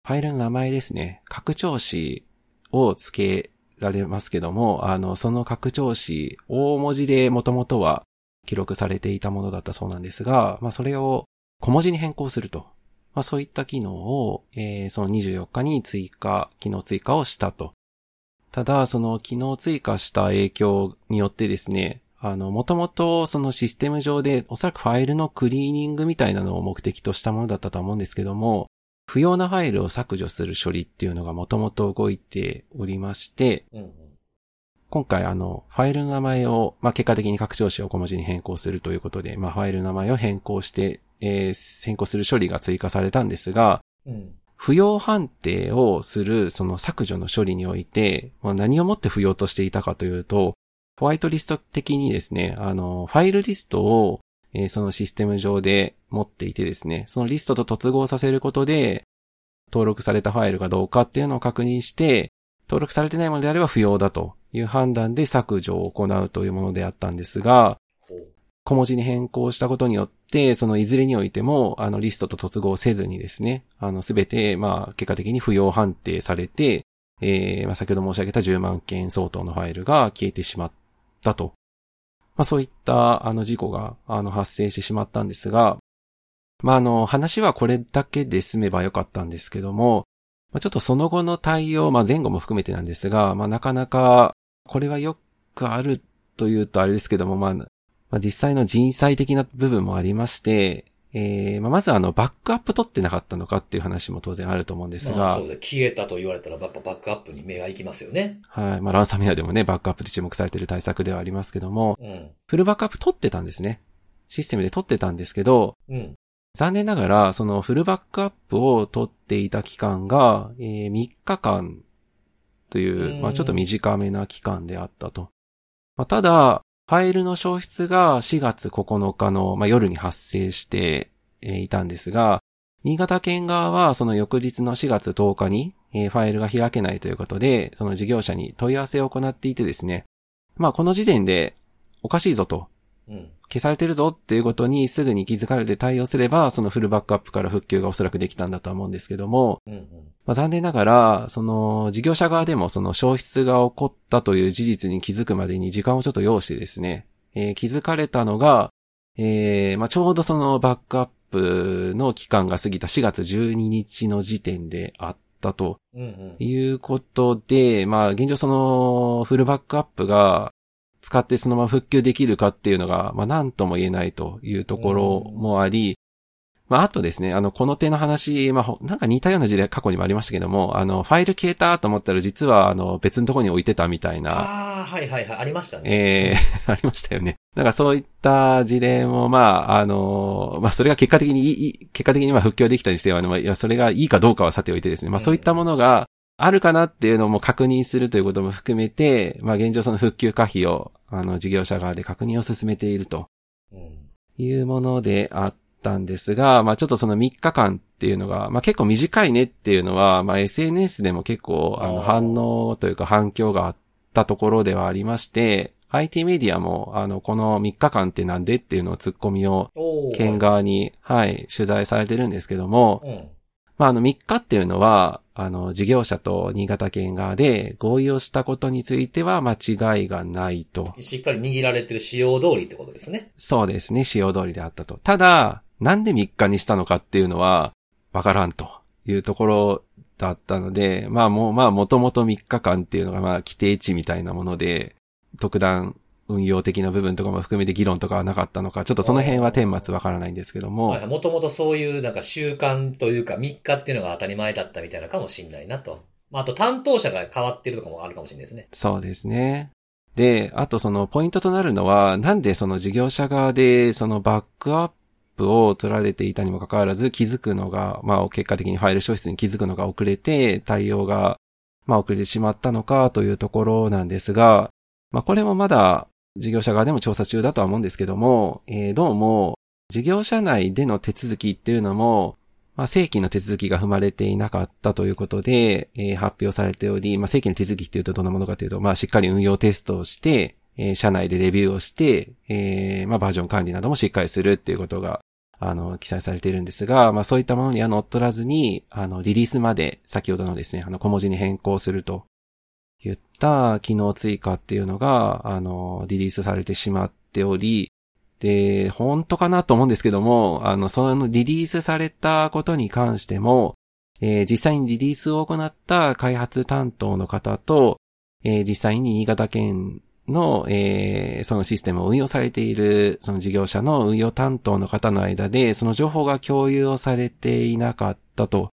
ファイルの名前ですね、拡張子を付けられますけども、あの、その拡張子、大文字でもともとは記録されていたものだったそうなんですが、まあ、それを小文字に変更すると。まあ、そういった機能を、えーその24日に追加、機能追加をしたと。ただ、その機能追加した影響によってですね、あの、もともとそのシステム上でおそらくファイルのクリーニングみたいなのを目的としたものだったと思うんですけども、不要なファイルを削除する処理っていうのがもともと動いておりまして、うん。今回あの、ファイルの名前を、まあ、結果的に拡張子を小文字に変更するということで、まあ、ファイルの名前を変更して、えー変更する処理が追加されたんですが、うん。不要判定をするその削除の処理において、まあ、何をもって不要としていたかというと、ホワイトリスト的にですね、あの、ファイルリストを、えーそのシステム上で持っていてですね、そのリストと突合させることで、登録されたファイルがどうかっていうのを確認して、登録されてないものであれば不要だという判断で削除を行うというものであったんですが、小文字に変更したことによって、そのいずれにおいても、あの、リストと突合せずにですね、あの、すべて、まあ、結果的に不要判定されて、えー、まあ、先ほど申し上げた10万件相当のファイルが消えてしまったと。まあ、そういった、あの、事故が、あの、発生してしまったんですが、まあ、あの、話はこれだけで済めばよかったんですけども、まあ、ちょっとその後の対応、まあ、前後も含めてなんですが、まあ、なかなか、これはよくあるというとあれですけども、まあ、まあ、実際の人災的な部分もありまして、えーまあ、まずあの、バックアップ取ってなかったのかっていう話も当然あると思うんですがまあそう、で、消えたと言われたら、やっぱバックアップに目が行きますよね。はい。まあ、ランサムウェアでもね、バックアップで注目されている対策ではありますけども、うん。フルバックアップ取ってたんですね。システムで取ってたんですけど、うん。残念ながら、そのフルバックアップを取っていた期間が、えー3日間というう、んまあちょっと短めな期間であったと。まあ、ただ、ファイルの消失が4月9日の、まあ、夜に発生してえーいたんですが、新潟県側はその翌日の4月10日に、えーファイルが開けないということで、その事業者に問い合わせを行っていてですね。まあこの時点でおかしいぞと、うん。消されてるぞっていうことにすぐに気づかれて対応すれば、そのフルバックアップから復旧がおそらくできたんだとは思うんですけども、うん。うん。まあ、残念ながら、その事業者側でもその消失が起こったという事実に気づくまでに時間をちょっと要してですね、えー気づかれたのが、えーまあ、ちょうどそのバックアップの期間が過ぎた4月12日の時点であったとうん。うん。いうことで、まあ、現状そのフルバックアップが使ってそのまま復旧できるかっていうのが、まあ、なんとも言えないというところもあり、まあ、あとですね、あの、この手の話、まあ、ほなんか似たような事例過去にもありましたけども、あの、ファイル消えたと思ったら実は、あの、別のところに置いてたみたいな、ああ、はいはいはい。ありましたね。ええ ありましたよね。なんかそういった事例も、まあ、あの、まあ、それが結果的にいい、結果的にまあ復旧できたにしては、まあ、いや、それがいいかどうかはさておいてですね、まあ、そういったものがあるかなっていうのも確認するということも含めて、まあ、現状その復旧可否を、あの、事業者側で確認を進めているとうん。いうものであったんですが、まあ、ちょっとその3日間っていうのが、まあ、結構短いねっていうのは、まあ、SNS でも結構、あの、反応というか反響があったところではありまして、IT メディアも、あの、この3日間ってなんでっていうのを突っ込みを、県側に、はい、取材されてるんですけども、うん。まあ、あの、3日っていうのは、あの、事業者と新潟県側で合意をしたことについては間違いがないと。しっかり握られてる仕様通りってことですね。そうですね、使用通りであったと。ただ、なんで3日にしたのかっていうのは、わからんというところだったので、まあもう、まあもともと3日間っていうのがまあ規定値みたいなもので、特段運用的な部分とかも含めて議論とかはなかったのか、ちょっとその辺は顛末わからないんですけども、はい。もともとそういうなんか習慣というか3日っていうのが当たり前だったみたいなかもしんないなと。まあ、あと担当者が変わってるとかもあるかもしれないですね。そうですね。で、あとそのポイントとなるのは、なんでその事業者側でそのバックアップを取られていたにもかかわらず気づくのが、まあ結果的にファイル消失に気づくのが遅れて、対応が、まあ遅れてしまったのかというところなんですが、まあこれもまだ事業者側でも調査中だとは思うんですけども、えーどうも事業者内での手続きっていうのも、まあ、正規の手続きが踏まれていなかったということで、えー発表されており、まあ、正規の手続きっていうとどんなものかというと、まあ、しっかり運用テストをして、えー社内でレビューをして、えーまあ、バージョン管理などもしっかりするっていうことが、あの、記載されているんですが、まあ、そういったものには乗っ取らずに、あの、リリースまで、先ほどのですね、あの、小文字に変更すると言った機能追加っていうのが、あの、リリースされてしまっており、で、本当かなと思うんですけども、あの、そのリリースされたことに関しても、えー実際にリリースを行った開発担当の方と、えー実際に新潟県の、えーそのシステムを運用されている、その事業者の運用担当の方の間で、その情報が共有をされていなかったと。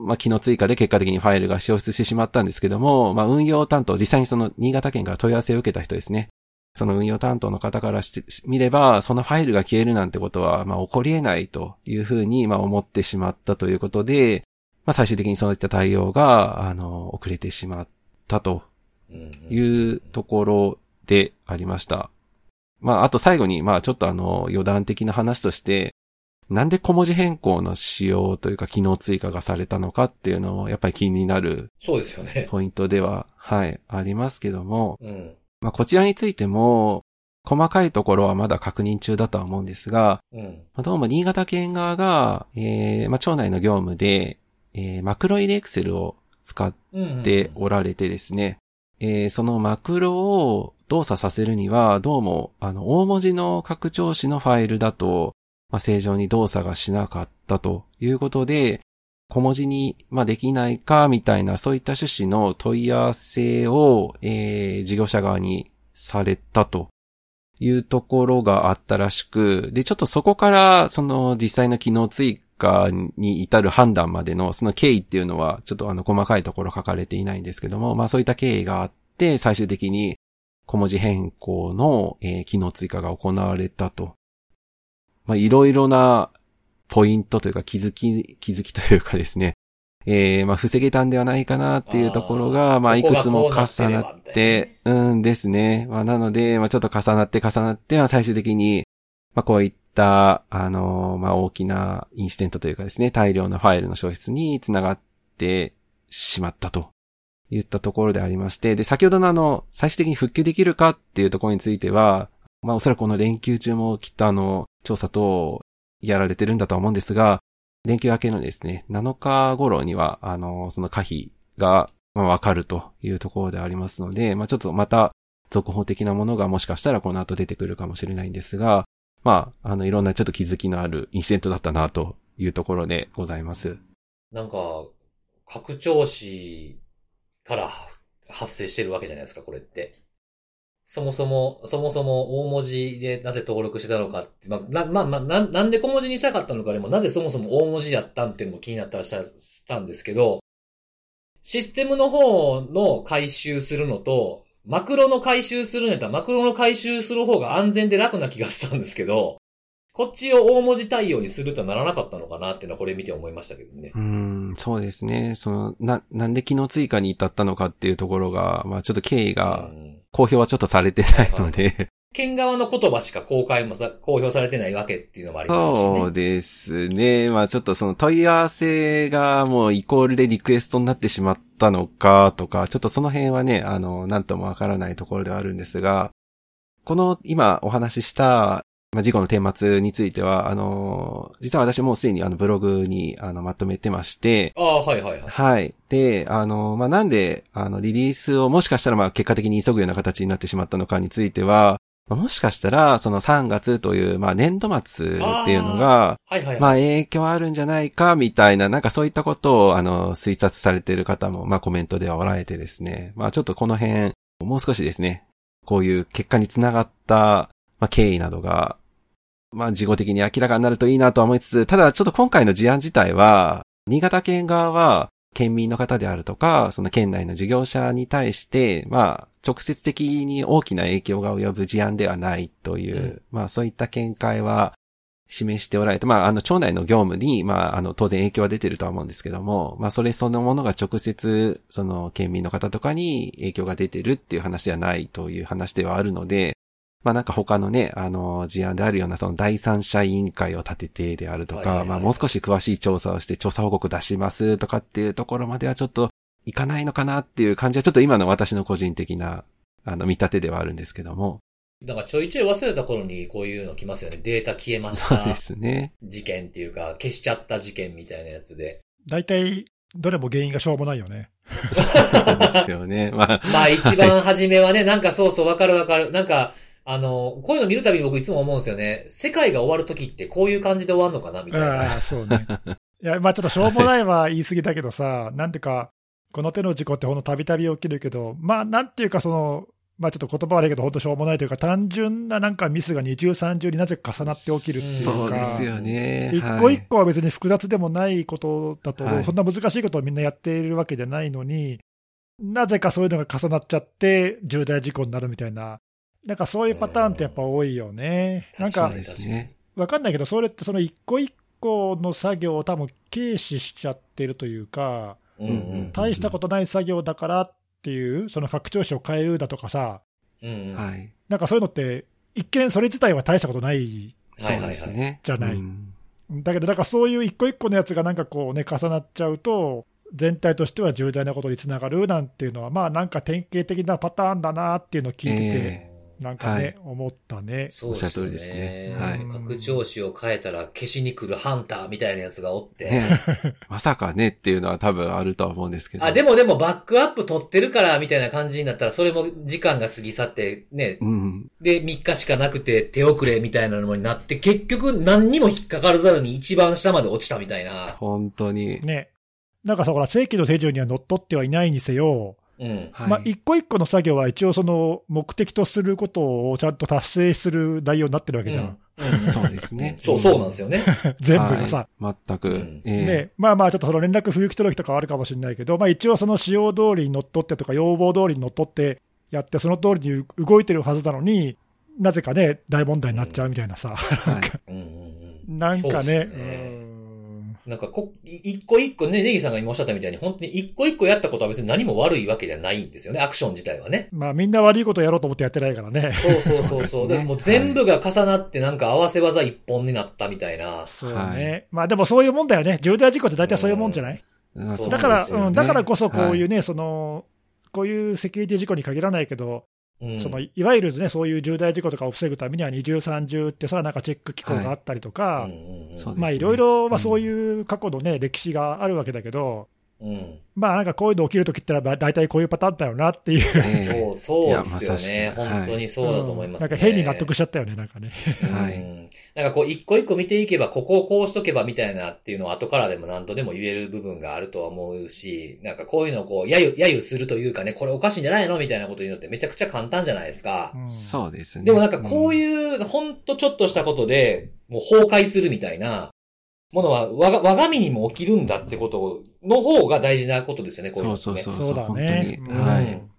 まあ、機能追加で結果的にファイルが消失してしまったんですけども、まあ、運用担当、実際にその新潟県から問い合わせを受けた人ですね。その運用担当の方からして見れば、そのファイルが消えるなんてことは、まあ、起こり得ないというふうに、まあ、思ってしまったということで、まあ、最終的にそういった対応が、あの、遅れてしまったというところでありました。まあ、あと最後に、まあ、ちょっとあの、余談的な話として、なんで小文字変更の仕様というか機能追加がされたのかっていうのも、やっぱり気になるそうですよね。ポイントでは、はい、ありますけども、うん。まあ、こちらについても、細かいところはまだ確認中だとは思うんですが、うん。まあどうも新潟県側が、えー、まあ、町内の業務で、えー、マクロ入れエクセルを使っうん。ておられてですね、えーそのマクロを動作させるには、どうも、あの、大文字の拡張子のファイルだと、まあ、正常に動作がしなかったということで、小文字に、まあ、できないか、みたいな、そういった趣旨の問い合わせを、えー事業者側にされたというところがあったらしく、で、ちょっとそこから、その実際の機能追加に至る判断までの、その経緯っていうのは、ちょっとあの、細かいところ書かれていないんですけども、まあそういった経緯があって、最終的に小文字変更の、えー機能追加が行われたと。まあいろいろなポイントというか気づき、気づきというかですね、えー、まあ防げたんではないかなっていうところが、あーまあいくつも重なって、うんですね。まあなので、まあちょっと重なって重なって、まあ最終的に、まあこういっった、あの、まあ、大きなインシデントというかですね、大量のファイルの消失につながってしまったと言ったところでありまして、で、先ほどのあの、最終的に復旧できるかっていうところについては、まあ、おそらくこの連休中もきっとあの、調査等やられてるんだと思うんですが、連休明けのですね、7日頃には、あの、その可否が、まあ、わかるというところでありますので、まあ、ちょっとまた、続報的なものがもしかしたらこの後出てくるかもしれないんですが、まあ、あの、いろんなちょっと気づきのあるインシデントだったなというところでございます。なんか、拡張子から発生してるわけじゃないですか、これって。そもそも、そもそも大文字でなぜ登録してたのかって、まあ、まあ、まあ、なんで小文字にしたかったのかでも、なぜそもそも大文字やったんっていうのも気になったらしたしたんですけど、システムの方の回収するのと、マクロの回収するんやったら、マクロの回収する方が安全で楽な気がしたんですけど、こっちを大文字対応にするとはならなかったのかなっていうのはこれ見て思いましたけどねう。ーん、そうですね。その、な、なんで機能追加に至ったのかっていうところが、まあちょっと経緯がうん公表はちょっとされてないので、県側の言葉しか公開もさ、公表されてないわけっていうのもありますしね。そうですね。まあちょっとその問い合わせがもうイコールでリクエストになってしまったのかとか、ちょっとその辺はね、あの、なんともわからないところではあるんですが、この今お話しした、まあ、事故の顛末については、あの、実は私もうすでにあのブログにあのまとめてまして、ああ、はいはいはい。はい。で、あの、まあ、なんで、あの、リリースをもしかしたら、まあ、結果的に急ぐような形になってしまったのかについては、まあもしかしたら、その3月という、まあ、年度末っていうのが、はいはいはい。まあ、影響あるんじゃないか、みたいな、なんかそういったことを、あの、推察されている方も、まあ、コメントではおられてですね。まあ、ちょっとこの辺、もう少しですね、こういう結果につながった、まあ、経緯などが、まあ、事後的に明らかになるといいなとは思いつつ、ただちょっと今回の事案自体は、新潟県側は、県民の方であるとか、その県内の事業者に対して、まあ、直接的に大きな影響が及ぶ事案ではないという、うん。まあ、そういった見解は示しておられて、まあ、あの、町内の業務に、まあ、あの、当然影響は出てるとは思うんですけども、まあ、それそのものが直接、その、県民の方とかに影響が出てるっていう話ではないという話ではあるので、まあなんか他のね、あの、事案であるようなその第三者委員会を立ててであるとか、はいはいはいまあもう少し詳しい調査をして調査報告出しますとかっていうところまではちょっといかないのかなっていう感じはちょっと今の私の個人的な、あの、見立てではあるんですけども。なんかちょいちょい忘れた頃にこういうの来ますよね。データ消えましたそうで。すね。事件っていうか、消しちゃった事件みたいなやつで。大体、どれも原因がしょうもないよね。そうですよね。まあ、まあ一番初めはね、なんかそうそうわかるわかる。なんか、あの、こういうの見るたびに僕いつも思うんですよね。世界が終わる時ってこういう感じで終わるのかなみたいな。ああ、そうね。いや、まあちょっとしょうもないは言い過ぎだけどさ、なんていうか、この手の事故ってほんとたびたび起きるけど、まあなんていうかその、まあちょっと言葉悪いけど、本当しょうもないというか、単純ななんかミスが二重三重になぜか重なって起きるっていうか、そうですよね。一個一個は別に複雑でもないことだと、はいそんな難しいことをみんなやっているわけじゃないのに、なぜかそういうのが重なっちゃって、重大事故になるみたいな、なんかそういうパターンってやっぱ多いよね。なんか。わかんないけど、それってその一個一個の作業を多分軽視しちゃってるというか。大したことない作業だからっていう、その拡張子を変えるだとかさ、うんうん。はい。なんかそういうのって、一見それ自体は大したことないそうですね。じゃないうんだけど、だからそういう一個一個のやつがなんかこうね、重なっちゃうと、全体としては重大なことにつながるなんていうのは、まあなんか典型的なパターンだなっていうのを聞いてて、えなんかね、はい思ったね。そうおっしゃる通りですねはい拡張子を変えたら消しに来るハンターみたいなやつがおって。ね まさかねっていうのは多分あるとは思うんですけど。あ、でもでもバックアップ取ってるからみたいな感じになったら、それも時間が過ぎ去って、ね、うん。で、3日しかなくて手遅れみたいなのになって、結局何にも引っかかるざるに一番下まで落ちたみたいな。本当に。ね。なんかさ、ほら、正規の手順にはのっとってはいないにせよ、うん。はいまあ、一個一個の作業は一応その目的とすることをちゃんと達成する内容になってるわけじゃん。うんそうですね。そう、そうなんですよね。全部がさ。はい全く。うんええね、まあまあ、ちょっとその連絡不行き届きとかはあるかもしれないけど、まあ一応その仕様通りにのっとってとか、要望通りにのっとってやって、その通りに動いてるはずなのに、なぜかね、大問題になっちゃうみたいなさ、はい。うんうんうん。なんかね、ねうんなんかこ、い一個一個ね、ネギさんが今おっしゃったみたいに、本当に一個一個やったことは別に何も悪いわけじゃないんですよね、アクション自体はね。まあみんな悪いことやろうと思ってやってないからね。そうそうそうそう。ですねでもう全部が重なってなんか合わせ技一本になったみたいな。そうね。はいまあでもそういうもんだよね。重大事故って大体そういうもんじゃない、うんだから、ねうん、だからこそこういうね、ね、その、こういうセキュリティ事故に限らないけど、うん。そのいわゆるね、そういう重大事故とかを防ぐためには二重三重ってさ、なんかチェック機構があったりとか、いろいろ、そういう過去のね、歴史があるわけだけど、うん。まあなんかこういうの起きるときってのは、大体こういうパターンだよなっていう、ええそう、そうですよいやまさしね。く本当にそうだと思います、ねなんか変に納得しちゃったよね、なんかね。はいうんなんかこう、一個一個見ていけば、ここをこうしとけばみたいなっていうのは後からでも何とでも言える部分があるとは思うし、なんかこういうのをこう、やゆ、やゆするというかね、これおかしいんじゃないのみたいなこと言うのってめちゃくちゃ簡単じゃないですか。うんそうですね。でもなんかこうういう、ほんとちょっとしたことで、もう崩壊するみたいなものは、我が、我が身にも起きるんだってことの方が大事なことですよね、こういうのってね。そうそうそうだね。本当にはいうん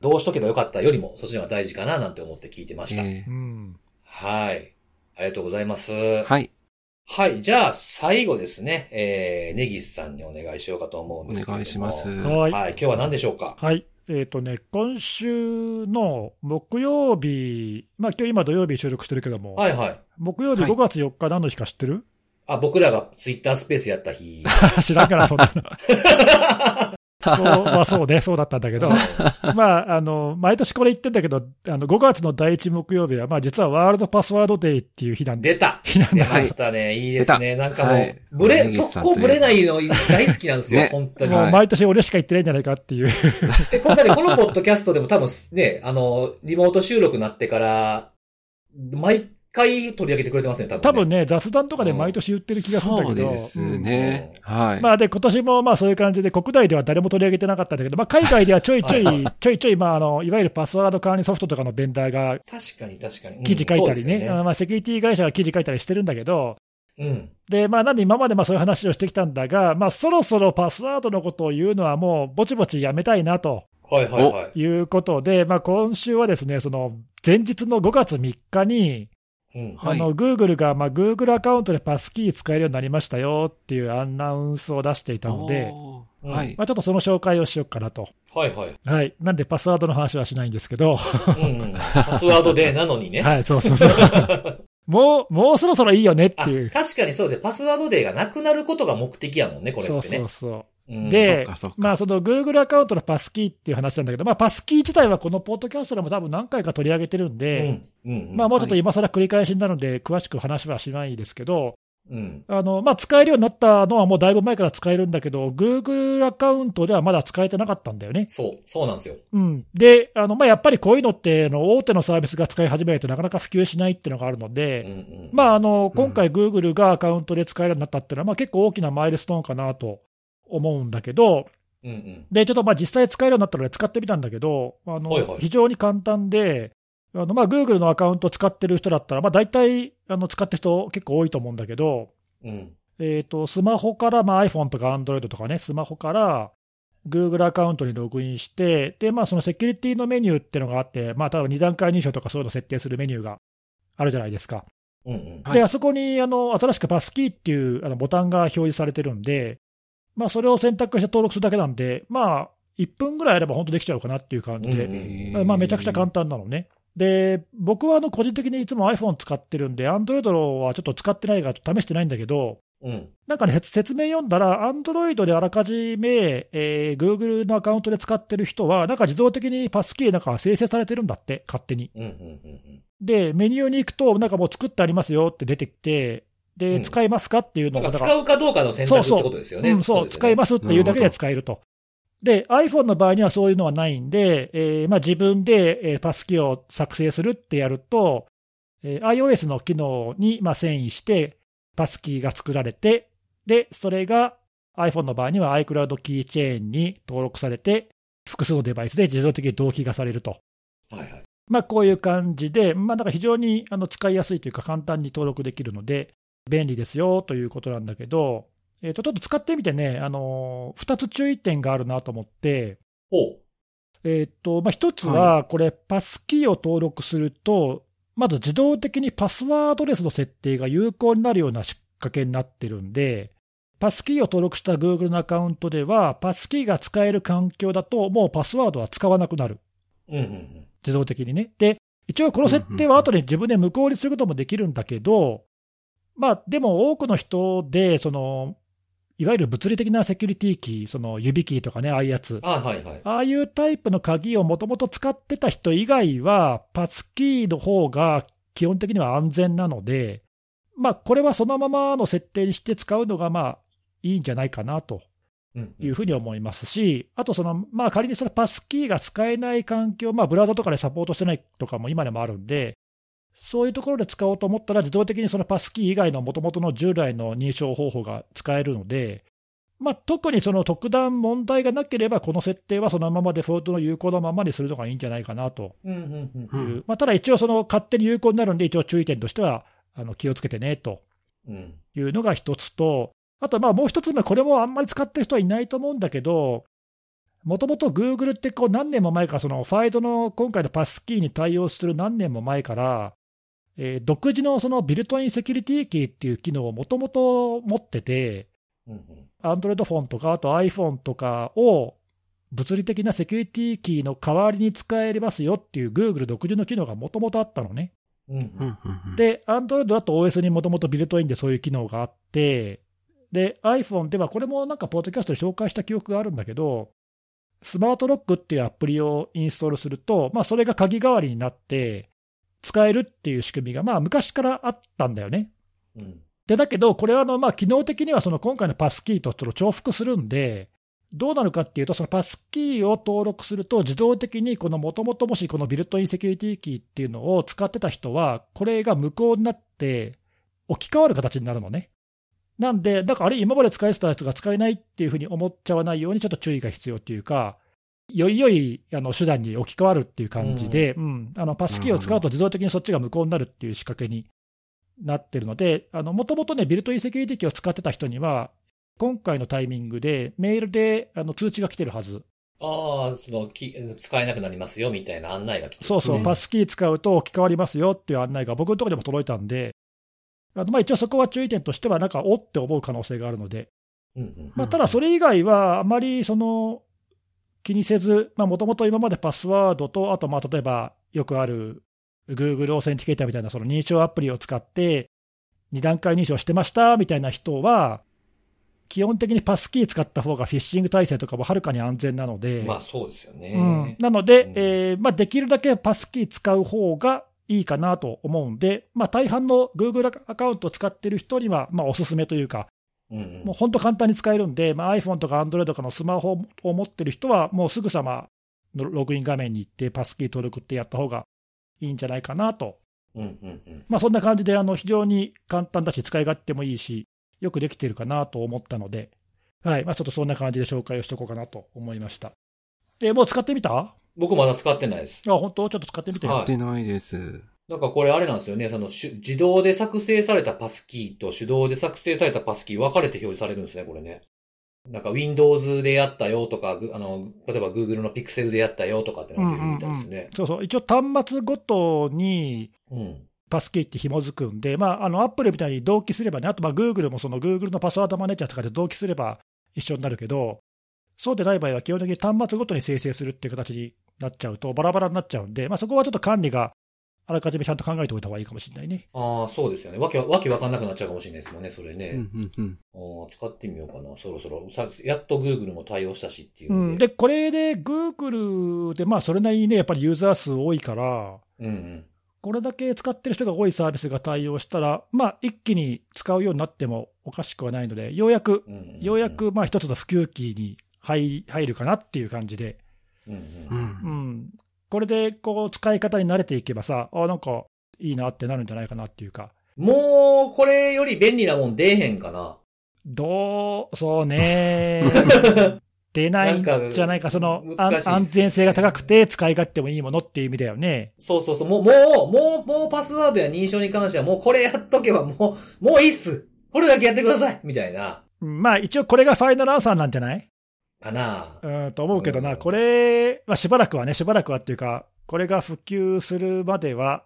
どうしとけばよかったよりも、そっちの方が大事かななんて思って聞いてました。えうんはい。ありがとうございます。えはい。はい。じゃあ、最後ですね。えー、ネギスさんにお願いしようかと思うんおですけれども。願いします。はいはい。今日は何でしょうか？はい。えっ、とね、今週の木曜日、まあ今日今土曜日収録してるけども、はいはい。木曜日はい5月4日何の日か知ってる、あ、僕らがツイッタースペースやった日。知らんから、そんなの。そう、まあそうね、そうだったんだけど、まあ、あの、毎年これ言ってんだけど、あの、5月の第1木曜日は、まあ実はワールドパスワードデーっていう日なんで、出た日なんだ。出ましたね。いいですね。なんかもう、はいブレ、速攻ブレないの大好きなんですよ。ね本当に。はいもう毎年俺しか言ってないんじゃないかっていう。で、今回ねこのポッドキャストでも多分ね、あの、リモート収録になってから、毎回取り上げてくれてますね、多分、ね。多分ね、雑談とかで毎年言ってる気がするんだそうけど。ですね。はい。まあで、今年もまあそういう感じで、国内では誰も取り上げてなかったんだけど、まあ海外ではちょいちょいちょいちょい、まああの、いわゆるパスワード管理ソフトとかのベンダーが確かに確かに。うん記事書いたりね、そうですよあのまあセキュリティ会社が記事書いたりしてるんだけど、うん。で、まあなんで今までまあそういう話をしてきたんだが、まあそろそろパスワードのことを言うのはもうぼちぼちやめたいなとはいはいはい。いうことで、まあ今週はですね、その前日の5月3日に、うん。はいあの、Google が、まあ、Google アカウントでパスキー使えるようになりましたよっていうアナウンスを出していたので、はい。まあ、ちょっとその紹介をしようかなと。はいはい。はい。なんでパスワードの話はしないんですけど、うんうん。パスワードでなのにね。はい、そうそうそう。もう、もうそろそろいいよねってあいう。確かにそうですね。パスワードデーがなくなることが目的やもんね、これってね。そうそうそう。うんでまあ、その Google アカウントのパスキーっていう話なんだけど、まあ、パスキー自体はこのポッドキャストでも多分何回か取り上げてるんうで、ん。うん。まあ、もうちょっと今更繰り返しになるので、詳しく話はしないですけど、うん。あの、まあ、使えるようになったのはもうだいぶ前から使えるんだけど、Google アカウントではまだ使えてなかったんだよね。そう、そうなんですよ。うん。で、あの、まあ、やっぱりこういうのって、あの大手のサービスが使い始めるとなかなか普及しないっていうのがあるのうんで、うん。まあ、あの、今回 Google がアカウントで使えるようになったっていうのは、まあ、結構大きなマイルストーンかなと思うんだけど、うんうん。で、ちょっとまあ実際使えるようになったので使ってみたんだけど、あの、はいはい非常に簡単で、あの、まあ、Google のアカウント使ってる人だったら、まあ、大体、あの、使ってる人結構多いと思うんだけど、うん。えっ、と、スマホから、まあ、iPhone とか Android とかね、スマホから、Google アカウントにログインして、で、まあ、そのセキュリティのメニューっていうのがあって、まあ、例えば二段階認証とかそういうのを設定するメニューがあるじゃないですか。うんうん。はいで、あそこに、あの、新しくパスキーっていうあのボタンが表示されてるんで、まあ、それを選択して登録するだけなんで、まあ、1分ぐらいあれば本当できちゃうかなっていう感じで、まあ、めちゃくちゃ簡単なのね。で、僕はあの個人的にいつも iPhone 使ってるんで、Android はちょっと使ってないから試してないんだけど、うん。なんかね、説説明読んだら、Android であらかじめ、えー Google のアカウントで使ってる人は、なんか自動的にパスキーなんか生成されてるんだって、勝手に。で、メニューに行くと、なんかもう作ってありますよって出てきて、で、うん使いますかっていううん。のを、なんかだから使うかどうかの選択ってことですよね。うん、そう、使いますっていうだけで使えると。で、iPhone の場合にはそういうのはないんで、えーまあ、自分で、えーパスキーを作成するってやると、えー iOS の機能に、まあ、遷移して、パスキーが作られて、で、それが iPhone の場合には iCloud キーチェーンに登録されて、複数のデバイスで自動的に同期がされると。はいはい。まあ、こういう感じで、まあ、だから非常にあの使いやすいというか、簡単に登録できるので、便利ですよということなんだけど、えー、とちょっと使ってみてね、あのー、2つ注意点があるなと思って、ほう。えーとまあ、1つは、これ、パスキーを登録すると、まず自動的にパスワードレスの設定が有効になるような仕掛けになってるんで、パスキーを登録した Google のアカウントでは、パスキーが使える環境だと、もうパスワードは使わなくなる。うんうん自動的にね。で、一応この設定は後で自分で無効にすることもできるんだけど、まあ、でも多くの人で、その、いわゆる物理的なセキュリティキー、その指キーとかね、ああいうやつ。あはいはい。ああいうタイプの鍵をもともと使ってた人以外は、パスキーの方が基本的には安全なので、まあ、これはそのままの設定にして使うのが、まあ、いいんじゃないかなとうんいうふうに思いますし、あとその、まあ、仮にそのパスキーが使えない環境、まあ、ブラウザとかでサポートしてないとかも今でもあるんで、そういうところで使おうと思ったら、自動的にそのパスキー以外のもともとの従来の認証方法が使えるので、まあ、特にその特段問題がなければ、この設定はそのままデフォルトの有効のままにするのがいいんじゃないかなと。いう、まあ、ただ一応、その勝手に有効になるんで、一応注意点としてはあの気をつけてねと。うん。いうのが一つと、あとまあもう一つ目、これもあんまり使ってる人はいないと思うんだけど、もともと Google ってこう何年も前から、そのファイドの今回のパスキーに対応する何年も前から、えー独自のそのビルトインセキュリティキーっていう機能をもともと持ってて、うんうん。Android フォンとか、あと iPhone とかを物理的なセキュリティキーの代わりに使えますよっていう Google 独自の機能がもともとあったのね。で、Android だと OS にもともとビルトインでそういう機能があって、で、iPhone ではこれもなんかポッドキャストで紹介した記憶があるんだけど、スマートロックっていうアプリをインストールすると、まあ、それが鍵代わりになって、使えるっていう仕組みが、まあ、昔からあったんだよね。うんで、だけど、これはあの、まあ、機能的にはその今回のパスキーと重複するんで、どうなるかっていうと、そのパスキーを登録すると、自動的にこのもともともしこのビルトインセキュリティキーっていうのを使ってた人は、これが無効になって、置き換わる形になるのね。なんで、だからあれ、今まで使えてたやつが使えないっていうふうに思っちゃわないように、ちょっと注意が必要っていうか、より良いあの手段に置き換わるっていう感じで、うん。あのパスキーを使うと自動的にそっちが無効になるっていう仕掛けになってるので、もともとね、ビルトインセキュリティキーを使ってた人には、今回のタイミングでメールであの通知が来てるはず。ああ、その、き使えなくなりますよ、みたいな案内が来てる。そうそう、ねパスキー使うと置き換わりますよっていう案内が僕のところでも届いたんで、あのまあ一応そこは注意点としては、なんか、おって思う可能性があるので、うんうん。まあ、ただそれ以外は、あまりその気にせず、もともと今までパスワードと、あとまあ例えばよくある Google オーセンティケーターみたいなその認証アプリを使って、2段階認証してましたみたいな人は、基本的にパスキー使った方がフィッシング体制とかもはるかに安全なので、まあそうですよね。うん、なので、うんえーまあ、できるだけパスキー使う方がいいかなと思うんで、まあ、大半の Google アカウントを使ってる人には、まあ、おすすめというか、うんうんもう本当簡単に使えるんで、まあ、iPhone とか Android とかのスマホを持ってる人は、もうすぐさまのログイン画面に行って、パスキー登録ってやった方がいいんじゃないかなと、うんうんうんまあ、そんな感じであの非常に簡単だし、使い勝手もいいし、よくできてるかなと思ったので、はいまあ、ちょっとそんな感じで紹介をしておこうかなと思いました。でもう使ってみた？あ僕まだ使ってないです。本当？ちょっと使ってみてよ。はい使ってないです。なんかこれあれなんですよね。その自動で作成されたパスキーと手動で作成されたパスキー分かれて表示されるんですね、これね。なんか Windows でやったよとか、ぐあの、例えば Google の Pixel でやったよとかってのが出るみたいですね。そうそう、一応端末ごとにうん。パスキーって紐づくんで、まあ、あのアップルみたいに同期すればね、あとまあ Google もその Google のパスワードマネージャー使って同期すれば一緒になるけど、そうでない場合は基本的に端末ごとに生成するっていう形になっちゃうと、バラバラになっちゃうんで、まあ、そこはちょっと管理があらかじめちゃんと考えておいた方がいいかもしれないね。ああ、そうですよね。わけわ、わけわかんなくなっちゃうかもしれないですもんね、それね。うんうんうん。使ってみようかな、そろそろ。さやっと Google も対応したしっていううん、ので。で、これで Google で、まあ、それなりにね、やっぱりユーザー数多いから、うんうん。これだけ使ってる人が多いサービスが対応したら、まあ、一気に使うようになってもおかしくはないので、ようやく、うんうんうんようや、くまあ一つの普及期に入入るかなっていう感じで、うんう。うんうんん、これでこう使い方に慣れていけばさ、あなんかいいなってなるんじゃないかなっていうか、もう、これより便利なもん出えへんかな。どう、そうね、出ないんじゃないか、その安安全性が高くて使い勝手もいいものっていう意味だよね。そうそうそう。もう、もう、もう、もうパスワードや認証に関してはもうこれやっとけばもう、もういいっす。これだけやってください。みたいな。うんまあ一応これがファイナルアンサーなんじゃない？かな。うんと思うけどな、うんこれ、まあ、しばらくはね、しばらくはっていうか、これが普及するまでは、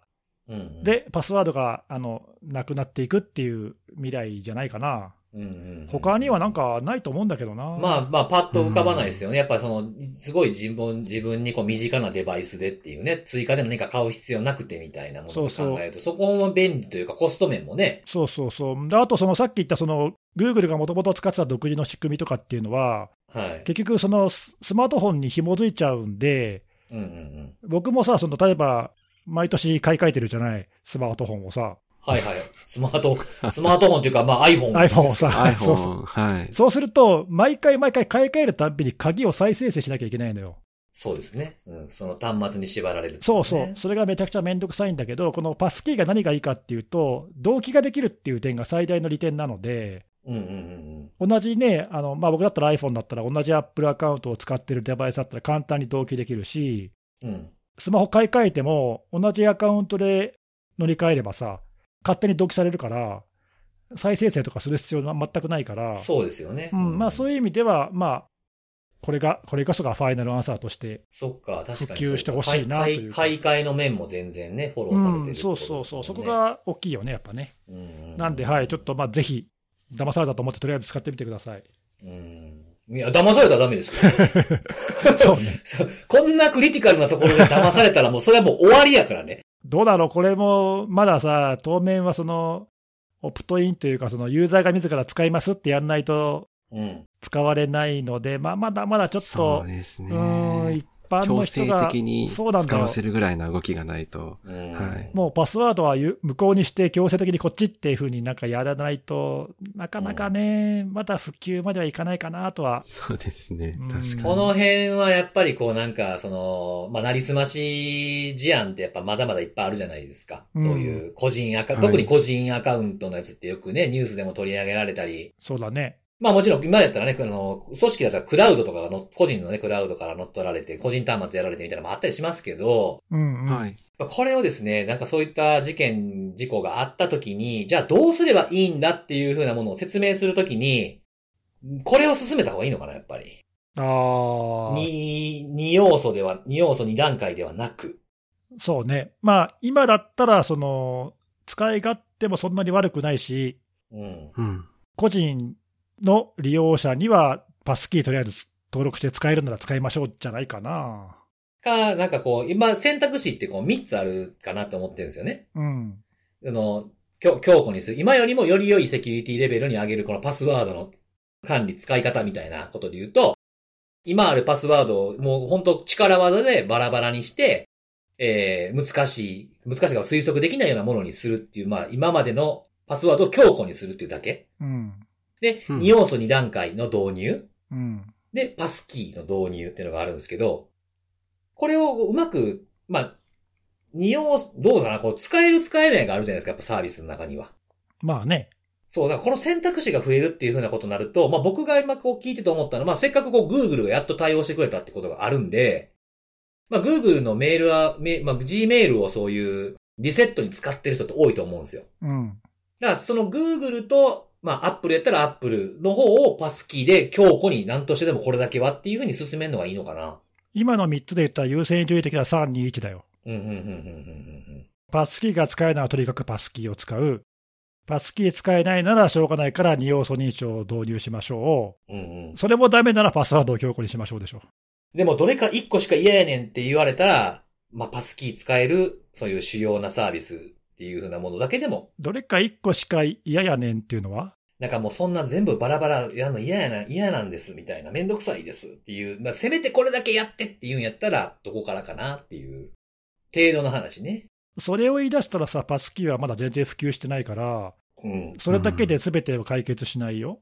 うんうん、で、パスワードがあのなくなっていくっていう未来じゃないかな。うんうんうん他にはなんかないと思うんだけどな。まあまあ、パッと浮かばないですよね。やっぱりその、すごい自分、自分にこう身近なデバイスでっていうね、追加で何か買う必要なくてみたいなものを考えると、そこも便利というかコスト面もね。そうそうそう。で、あとそのさっき言ったその、Google がもともと使ってた独自の仕組みとかっていうのは、はい。結局そのススマートフォンに紐づいちゃうんで、うんうんうん。僕もさ、その例えば、毎年買い替えてるじゃない、スマートフォンをさ。はいはい。スマート、スマートフォンというか、まあ iPhone。iPhone をさ、そうそう iPhone、はい。そうすると、毎回毎回買い替えるたんびに鍵を再生成しなきゃいけないのよ。そうですね。うん。その端末に縛られる、そうそう。。それがめちゃくちゃめんどくさいんだけど、このパスキーが何がいいかっていうと、同期ができるっていう点が最大の利点なので、うんうんうん同じね、あのまあ、僕だったら iPhone だったら、同じ Apple アカウントを使ってるデバイスだったら簡単に同期できるし、うん。うん。スマホ買い替えても、同じアカウントで乗り換えればさ、勝手に同期されるから、再生成とかする必要は全くないから、そうですよね。うんまあ、そういう。意味では、まあ、これが、これこそがファイナルアンサーとして、そっか、確かに。普及してほしいなというか買い買い替えの面も全然ね、フォローされてるってそうんね、そうそう、そこが大きいよね、やっぱね。うん。なんで、はい、ちょっとまあぜひ、騙されたと思って、とりあえず使ってみてください。うん。いや、騙されたらダメですから。そうね。そうこんなクリティカルなところで騙されたらもうそれはもう終わりやからね。どうだろう、これも、まださ、当面はその、オプトインというか、そのユーザーが自ら使いますってやんないとうん。使われないので、まあ、まだまだちょっそとう、ですうーん、ね一。般強の人制が、的にそうなんだよ使わせるぐらいの動きがないと。うんはいもうパスワードはゆ無効にして強制的にこっちっていうふうになんかやらないとなかなかね、まだ普及まではいかないかなとは。そうですねうん。確かに。この辺はやっぱりこうなんか、その、まあ、なりすまし事案ってやっぱまだまだいっぱいあるじゃないですか。うんそういう個人アカ、はい特に個人アカウントのやつってよくね、ニュースでも取り上げられたり。そうだね。まあもちろん今やったらね、あの、組織だったらクラウドとかがの、個人のね、クラウドから乗っ取られて、個人端末やられてみたいなのもあったりしますけど、うん、うん。はい。これをですね、なんかそういった事件、事故があった時に、じゃあどうすればいいんだっていう風なものを説明するときに、これを進めた方がいいのかな、やっぱり。ああ。二、二要素では、二要素二段階ではなく。そうね。まあ、今だったら、その、使い勝手もそんなに悪くないし、うん。うん。個人の利用者にはパスキーとりあえず登録して使えるなら使いましょうじゃないかな。か、なんかこう、今選択肢ってこう三つあるかなと思ってるんですよね。うん。あの、強強固にする。今よりもより良いセキュリティレベルに上げるこのパスワードの管理、使い方みたいなことで言うと、今あるパスワードをもう本当力技でバラバラにして、えー、難しい、難しいが推測できないようなものにするっていう、まあ今までのパスワードを強固にするっていうだけ。うん。で、うん二要素二段階の導入。うん。で、パスキーの導入っていうのがあるんですけど、これをうまく、まあ、二要素、どうかな、こう、使える使えないがあるじゃないですか、やっぱサービスの中には。まあね。そう、だからこの選択肢が増えるっていうふうなことになると、まあ僕が今こう聞いてて思ったのは、まあせっかくこう Google がやっと対応してくれたってことがあるんで、まあ Google のメールは、メまあ Gmail をそういうリセットに使ってる人って多いと思うんですよ。うん。だからその Google と、まあ Apple やったら Apple の方をパスキーで強固に何としてでもこれだけはっていうふうに進めるのがいいのかな。今の3つで言ったら優先順位的な3、2、1だよ。うん、うん、うん、うん、うん、パスキーが使えならとにかくパスキーを使う。パスキー使えないならしょうがないから二要素認証を導入しましょうん。うん、うんう。。それもダメならパスワードを強固にしましょうでしょでもどれか一個しか嫌やねんって言われたら、まあパスキー使える、そういう主要なサービスっていうふうなものだけでもどれか1個しか嫌やねんっていうのは？なんかもうそんな全部バラバラやるの嫌やな、嫌なんですみたいな、めんどくさいですっていう、まあ、せめてこれだけやってっていうんやったら、どこからかなっていう、程度の話ね。それを言い出したらさ、パスキーはまだ全然普及してないから、うん。それだけで全てを解決しないよ。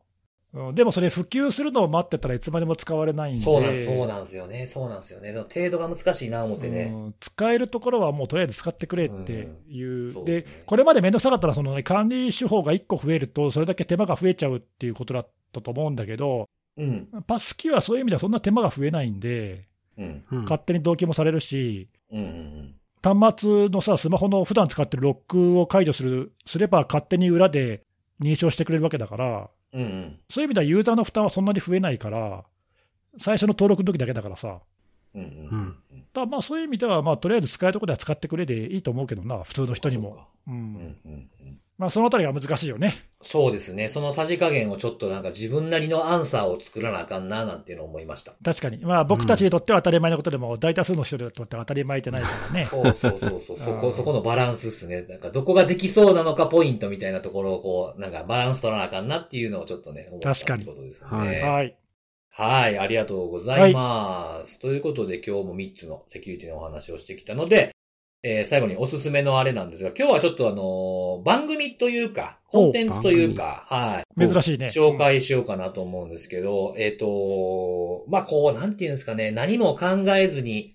うん、でもそれ普及するのを待ってたらいつまでも使われないんで。そうなん、そうなんですよね。そうなんですよね。でも程度が難しいな思ってね。うん使えるところはもうとりあえず使ってくれっていう、うですねこれまでめんどくさかったらその、ね、管理手法が1個増えると、それだけ手間が増えちゃうっていうことだったと思うんだけど、うん。パスキーはそういう意味ではそんな手間が増えないんで、うん。うん勝手に同期もされるし、うん。うん。端末のさ、スマホの普段使ってるロックを解除するすれば、勝手に裏で認証してくれるわけだから、うん。うん。そういう意味ではユーザーの負担はそんなに増えないから、最初の登録の時だけだからさ、うん。うんだまあそういう意味では、まあ、とりあえず使えるところでは使ってくれでいいと思うけどな、普通の人にも。ううん。んうん。うん。まあ、そのあたりが難しいよね。そうですね。そのさじ加減をちょっとなんか自分なりのアンサーを作らなあかんな、なんていうのを思いました。確かに。まあ、僕たちにとっては当たり前のことでも、大多数の人にとっては当たり前じゃないからね。そうそうそうそう。そこ、そこのバランスっすね。なんかどこができそうなのかポイントみたいなところをこう、なんかバランス取らなあかんなっていうのをちょっとね、思った確かにってことですよはいね。はい。はい、ありがとうございます。ということで今日も3つのセキュリティのお話をしてきたので、えー最後におすすめのあれなんですが、今日はちょっとあのー番組というか、コンテンツというか、はい。珍しいね。紹介しようかなと思うんですけど、えっ、と、まあ、こう、なんていうんですかね、何も考えずに、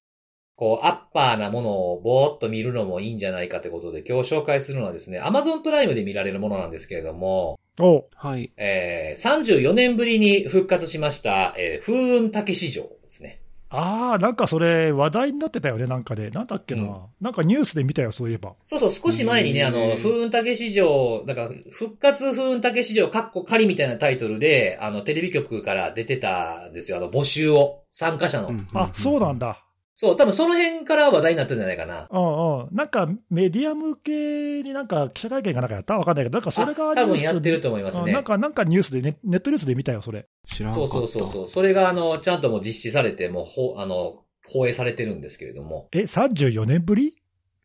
こう、アッパーなものをぼーっと見るのもいいんじゃないかってことで、今日紹介するのはですね、Amazon プライムで見られるものなんですけれども、おはい。えー、34年ぶりに復活しました、えー、風雲竹市場ですね。ああ、なんかそれ、話題になってたよね、なんかで。なんだっけな。うんなんかニュースで見たよ、そういえば。そうそう、少し前にね、あの、風雲竹市場、だから、復活風雲竹市場、カッコ仮みたいなタイトルで、あの、テレビ局から出てたんですよ、あの、募集を。参加者の。あ、そうなん。だ。そう、多分その辺から話題になったんじゃないかな。うんうん。なんかメディア向けになんか記者会見かなんかやったわかんないけど、なんかそれがあ多分やってると思いますねうんなん。か、なんかニュースでネ、ネットニュースで見たよ、それ。知らなかそうった。そうそうそう。それが、あの、ちゃんともう実施されて、もう、ほ、あの、放映されてるんですけれども。え、34年ぶり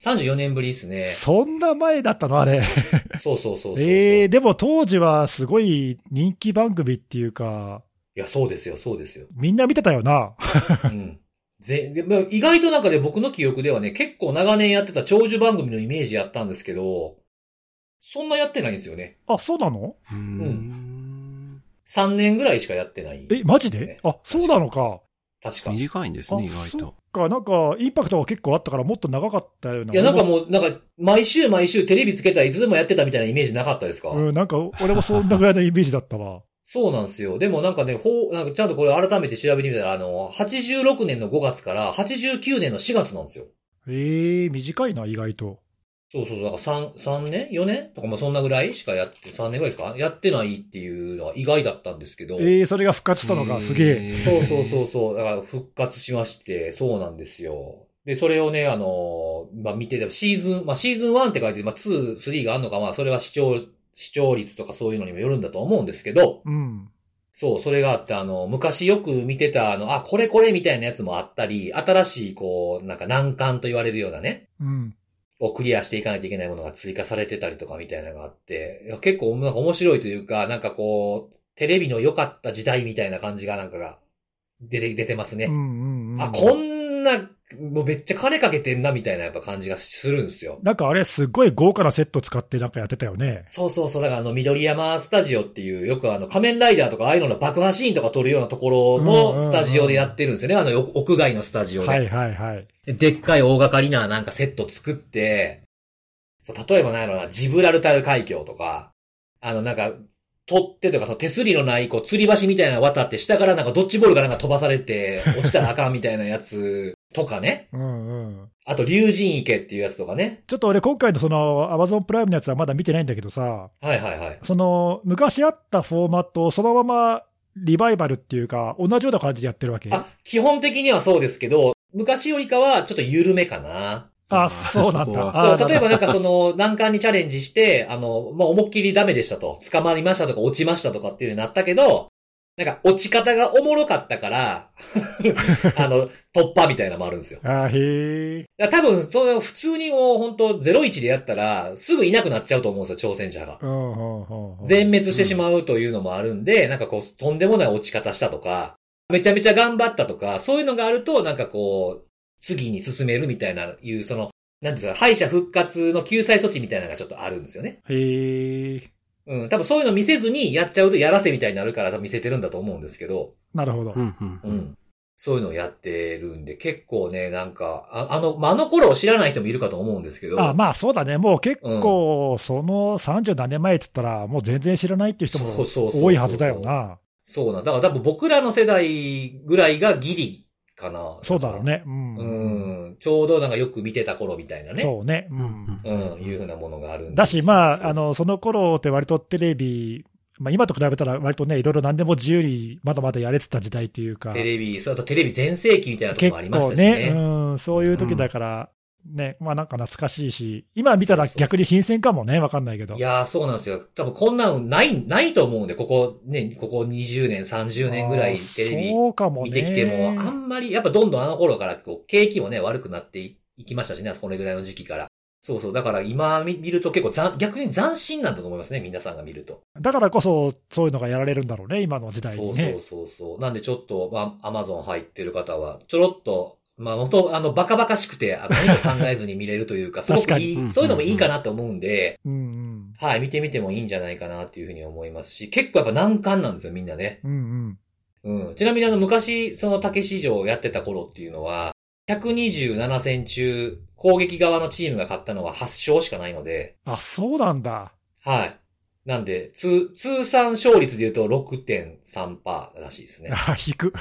？34年ぶりですね。そんな前だったのあれ。そうそうそうそうそう。えー、でも当時はすごい人気番組っていうか、いや、そうですよ、そうですよ。みんな見てたよな。うん。ぜでまあ意外となんかね、僕の記憶ではね、結構長年やってた長寿番組のイメージやったんですけど、そんなやってないんですよね。あ、そうなの？うーん。3年ぐらいしかやってない、え、マジで？あ、そうなのか。確か。短いんですね、意あそっ外と。か、なんか、インパクトが結構あったから、もっと長かったような。いや、なんかもう、なんか、毎週毎週テレビつけたらいつでもやってたみたいなイメージなかったですか、うん、なんか、俺もそんなぐらいのイメージだったわ。そうなんですよ。でもなんかね、ほう、なんかちゃんとこれ改めて調べてみたら、あの、86年の5月から89年の4月なんですよ。ええー、短いな、意外と。そうそうそう、だから3、3年 ?4 年？とかもそんなぐらいしかやって、3年ぐらいかやってないっていうのは意外だったんですけど。ええー、それが復活したのがすげえ。そうそうそうそう。だから復活しまして、そうなんですよ。で、それをね、あの、まあ、見てて、シーズン、まあ、シーズン1って書いて、まあ、2、3があるのか、まあ、それは視聴、視聴率とかそういうのにもよるんだと思うんですけど、うん。そう、それがあって、あの、昔よく見てた、あの、あ、これこれみたいなやつもあったり、新しい、こう、なんか難関と言われるようなね、うん。をクリアしていかないといけないものが追加されてたりとかみたいなのがあって、結構なんか面白いというか、なんかこう、テレビの良かった時代みたいな感じがなんかが出て、出てますね。うんうんうん。あ、こんな、もうめっちゃ金かけてんなみたいなやっぱ感じがするんですよ。なんかあれ、すっごい豪華なセット使ってなんかやってたよね。そうそうそう。だからあの、緑山スタジオっていう、よくあの、仮面ライダーとかああいうのの爆破シーンとか撮るようなところうんうんうんのスタジオでやってるんですよね。あの、よ屋外のスタジオで。はいはいはい。ででっかい大掛かりななんかセット作って、そう、例えばなんやろな、ジブラルタル海峡とか、あのなんか、取っ手とかその手すりのない、こう、吊り橋みたいなの渡って、下からなんかドッジボールがなんか飛ばされて、落ちたらあかんみたいなやつとかね。うんうん。あと、竜神池っていうやつとかね。ちょっと俺今回のその Amazon プライムのやつはまだ見てないんだけどさ、はいはいはい。その昔あったフォーマットをそのままリバイバルっていうか、同じような感じでやってるわけ？あ、基本的にはそうですけど、昔よりかはちょっと緩めかな。あ、そうなんだ。そう、例えばなんか、かその、難関にチャレンジして、あの、まあ、思いっきりダメでしたと。捕まりましたとか落ちましたとかっていうのになったけど、なんか落ち方がおもろかったから、あの、突破みたいなのもあるんですよ。あへえ。多分、その普通にもう本当01でやったら、すぐいなくなっちゃうと思うんですよ、挑戦者が。うんうんうんうん全滅してしまうというのもあるんで、なんかこう、とんでもない落ち方したとか、めちゃめちゃ頑張ったとか、そういうのがあると、なんかこう、次に進めるみたいな、いう、その、なんていうんですか、敗者復活の救済措置みたいなのがちょっとあるんですよね。へえ。うん、多分そういうの見せずにやっちゃうとやらせみたいになるから多分見せてるんだと思うんですけど、なるほどう。んうんう。ん。そういうのをやってるんで、結構ね、なんか、ああの、まあ、あの頃を知らない人もいるかと思うんですけど、あまあそうだね。もう結構、その30何年前って言ったら、もう全然知らないっていう人も多いはずだよな。そうなんだ。から多分僕らの世代ぐらいがギリかな。そうだろうね。うん。うん。ちょうどなんかよく見てた頃みたいなね。そうね。ううんん。うん、いうふうなものがあるんでだし、まあ、あの、の、その頃って割とテレビ、まあ今と比べたら割とね、いろいろ何でも自由にまだまだやれてた時代っていうか、テレビ、そうあとテレビ全盛期みたいなところ結もありまし構たしね。ね、うん、そういう時だから、ね、まあなんか懐かしいし、今見たら逆に新鮮かもね、わかんないけど。いやー、そうなんですよ。多分こんなんない、ないと思うんで、ここね、ここ20年、30年ぐらいテレビ。見てきても、あんまり、やっぱどんどんあの頃から、こう、景気もね、悪くなっていいきましたしね、これぐらいの時期から。そうそう。だから今見見ると結構逆に斬新なんだと思いますね、皆さんが見ると。だからこそ、そういうのがやられるんだろうね、今の時代そうにね。そうそうそう。なんでちょっと、まあ、アマゾン入ってる方は、ちょろっと、まあ、元、あの、バカバカしくて、あの何も考えずに見れるというか、すごくいい、そういうのもいいかなと思うんで、うんうん。はい、見てみてもいいんじゃないかなっていうふうに思いますし、結構やっぱ難関なんですよ、みんなね。うんうん。うん。ちなみにあの、昔、その竹市場をやってた頃っていうのは、127戦中、攻撃側のチームが勝ったのは8勝しかないので、あ、そうなんだ。はい。なんで、通、通算勝率で言うと6.3%らしいですね。あ、引く。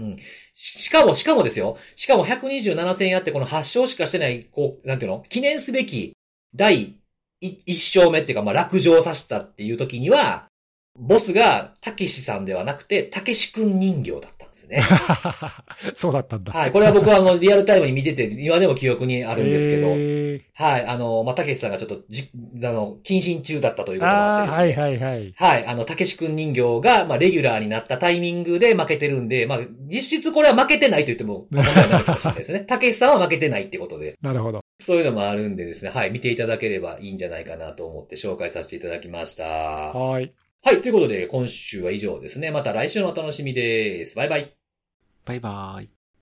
うん。しかも、しかもですよ。しかも127戦やってこの8勝しかしてない、こう、なんていうの？記念すべき第1勝目っていうか、まあ、落城させたっていう時には、ボスが、たけしさんではなくて、たけしくん人形だったですね。そうだったんだ。はい。これは僕はあの、リアルタイムに見てて、今でも記憶にあるんですけど、えはい。あの、まあ、たけしさんがちょっと、じ、あの、謹慎中だったというー、こともあってですね。はいはいはい。はい。あの、たけしくん人形が、まあ、レギュラーになったタイミングで負けてるんで、まあ、実質これは負けてないと言っても過言ではないかもしれないですね。たけしさんは負けてないってことで。なるほど。そういうのもあるんでですね。はい。見ていただければいいんじゃないかなと思って紹介させていただきました。ははい。ということで、今週は以上ですね。また来週のお楽しみです。バイバイ。バイバイ。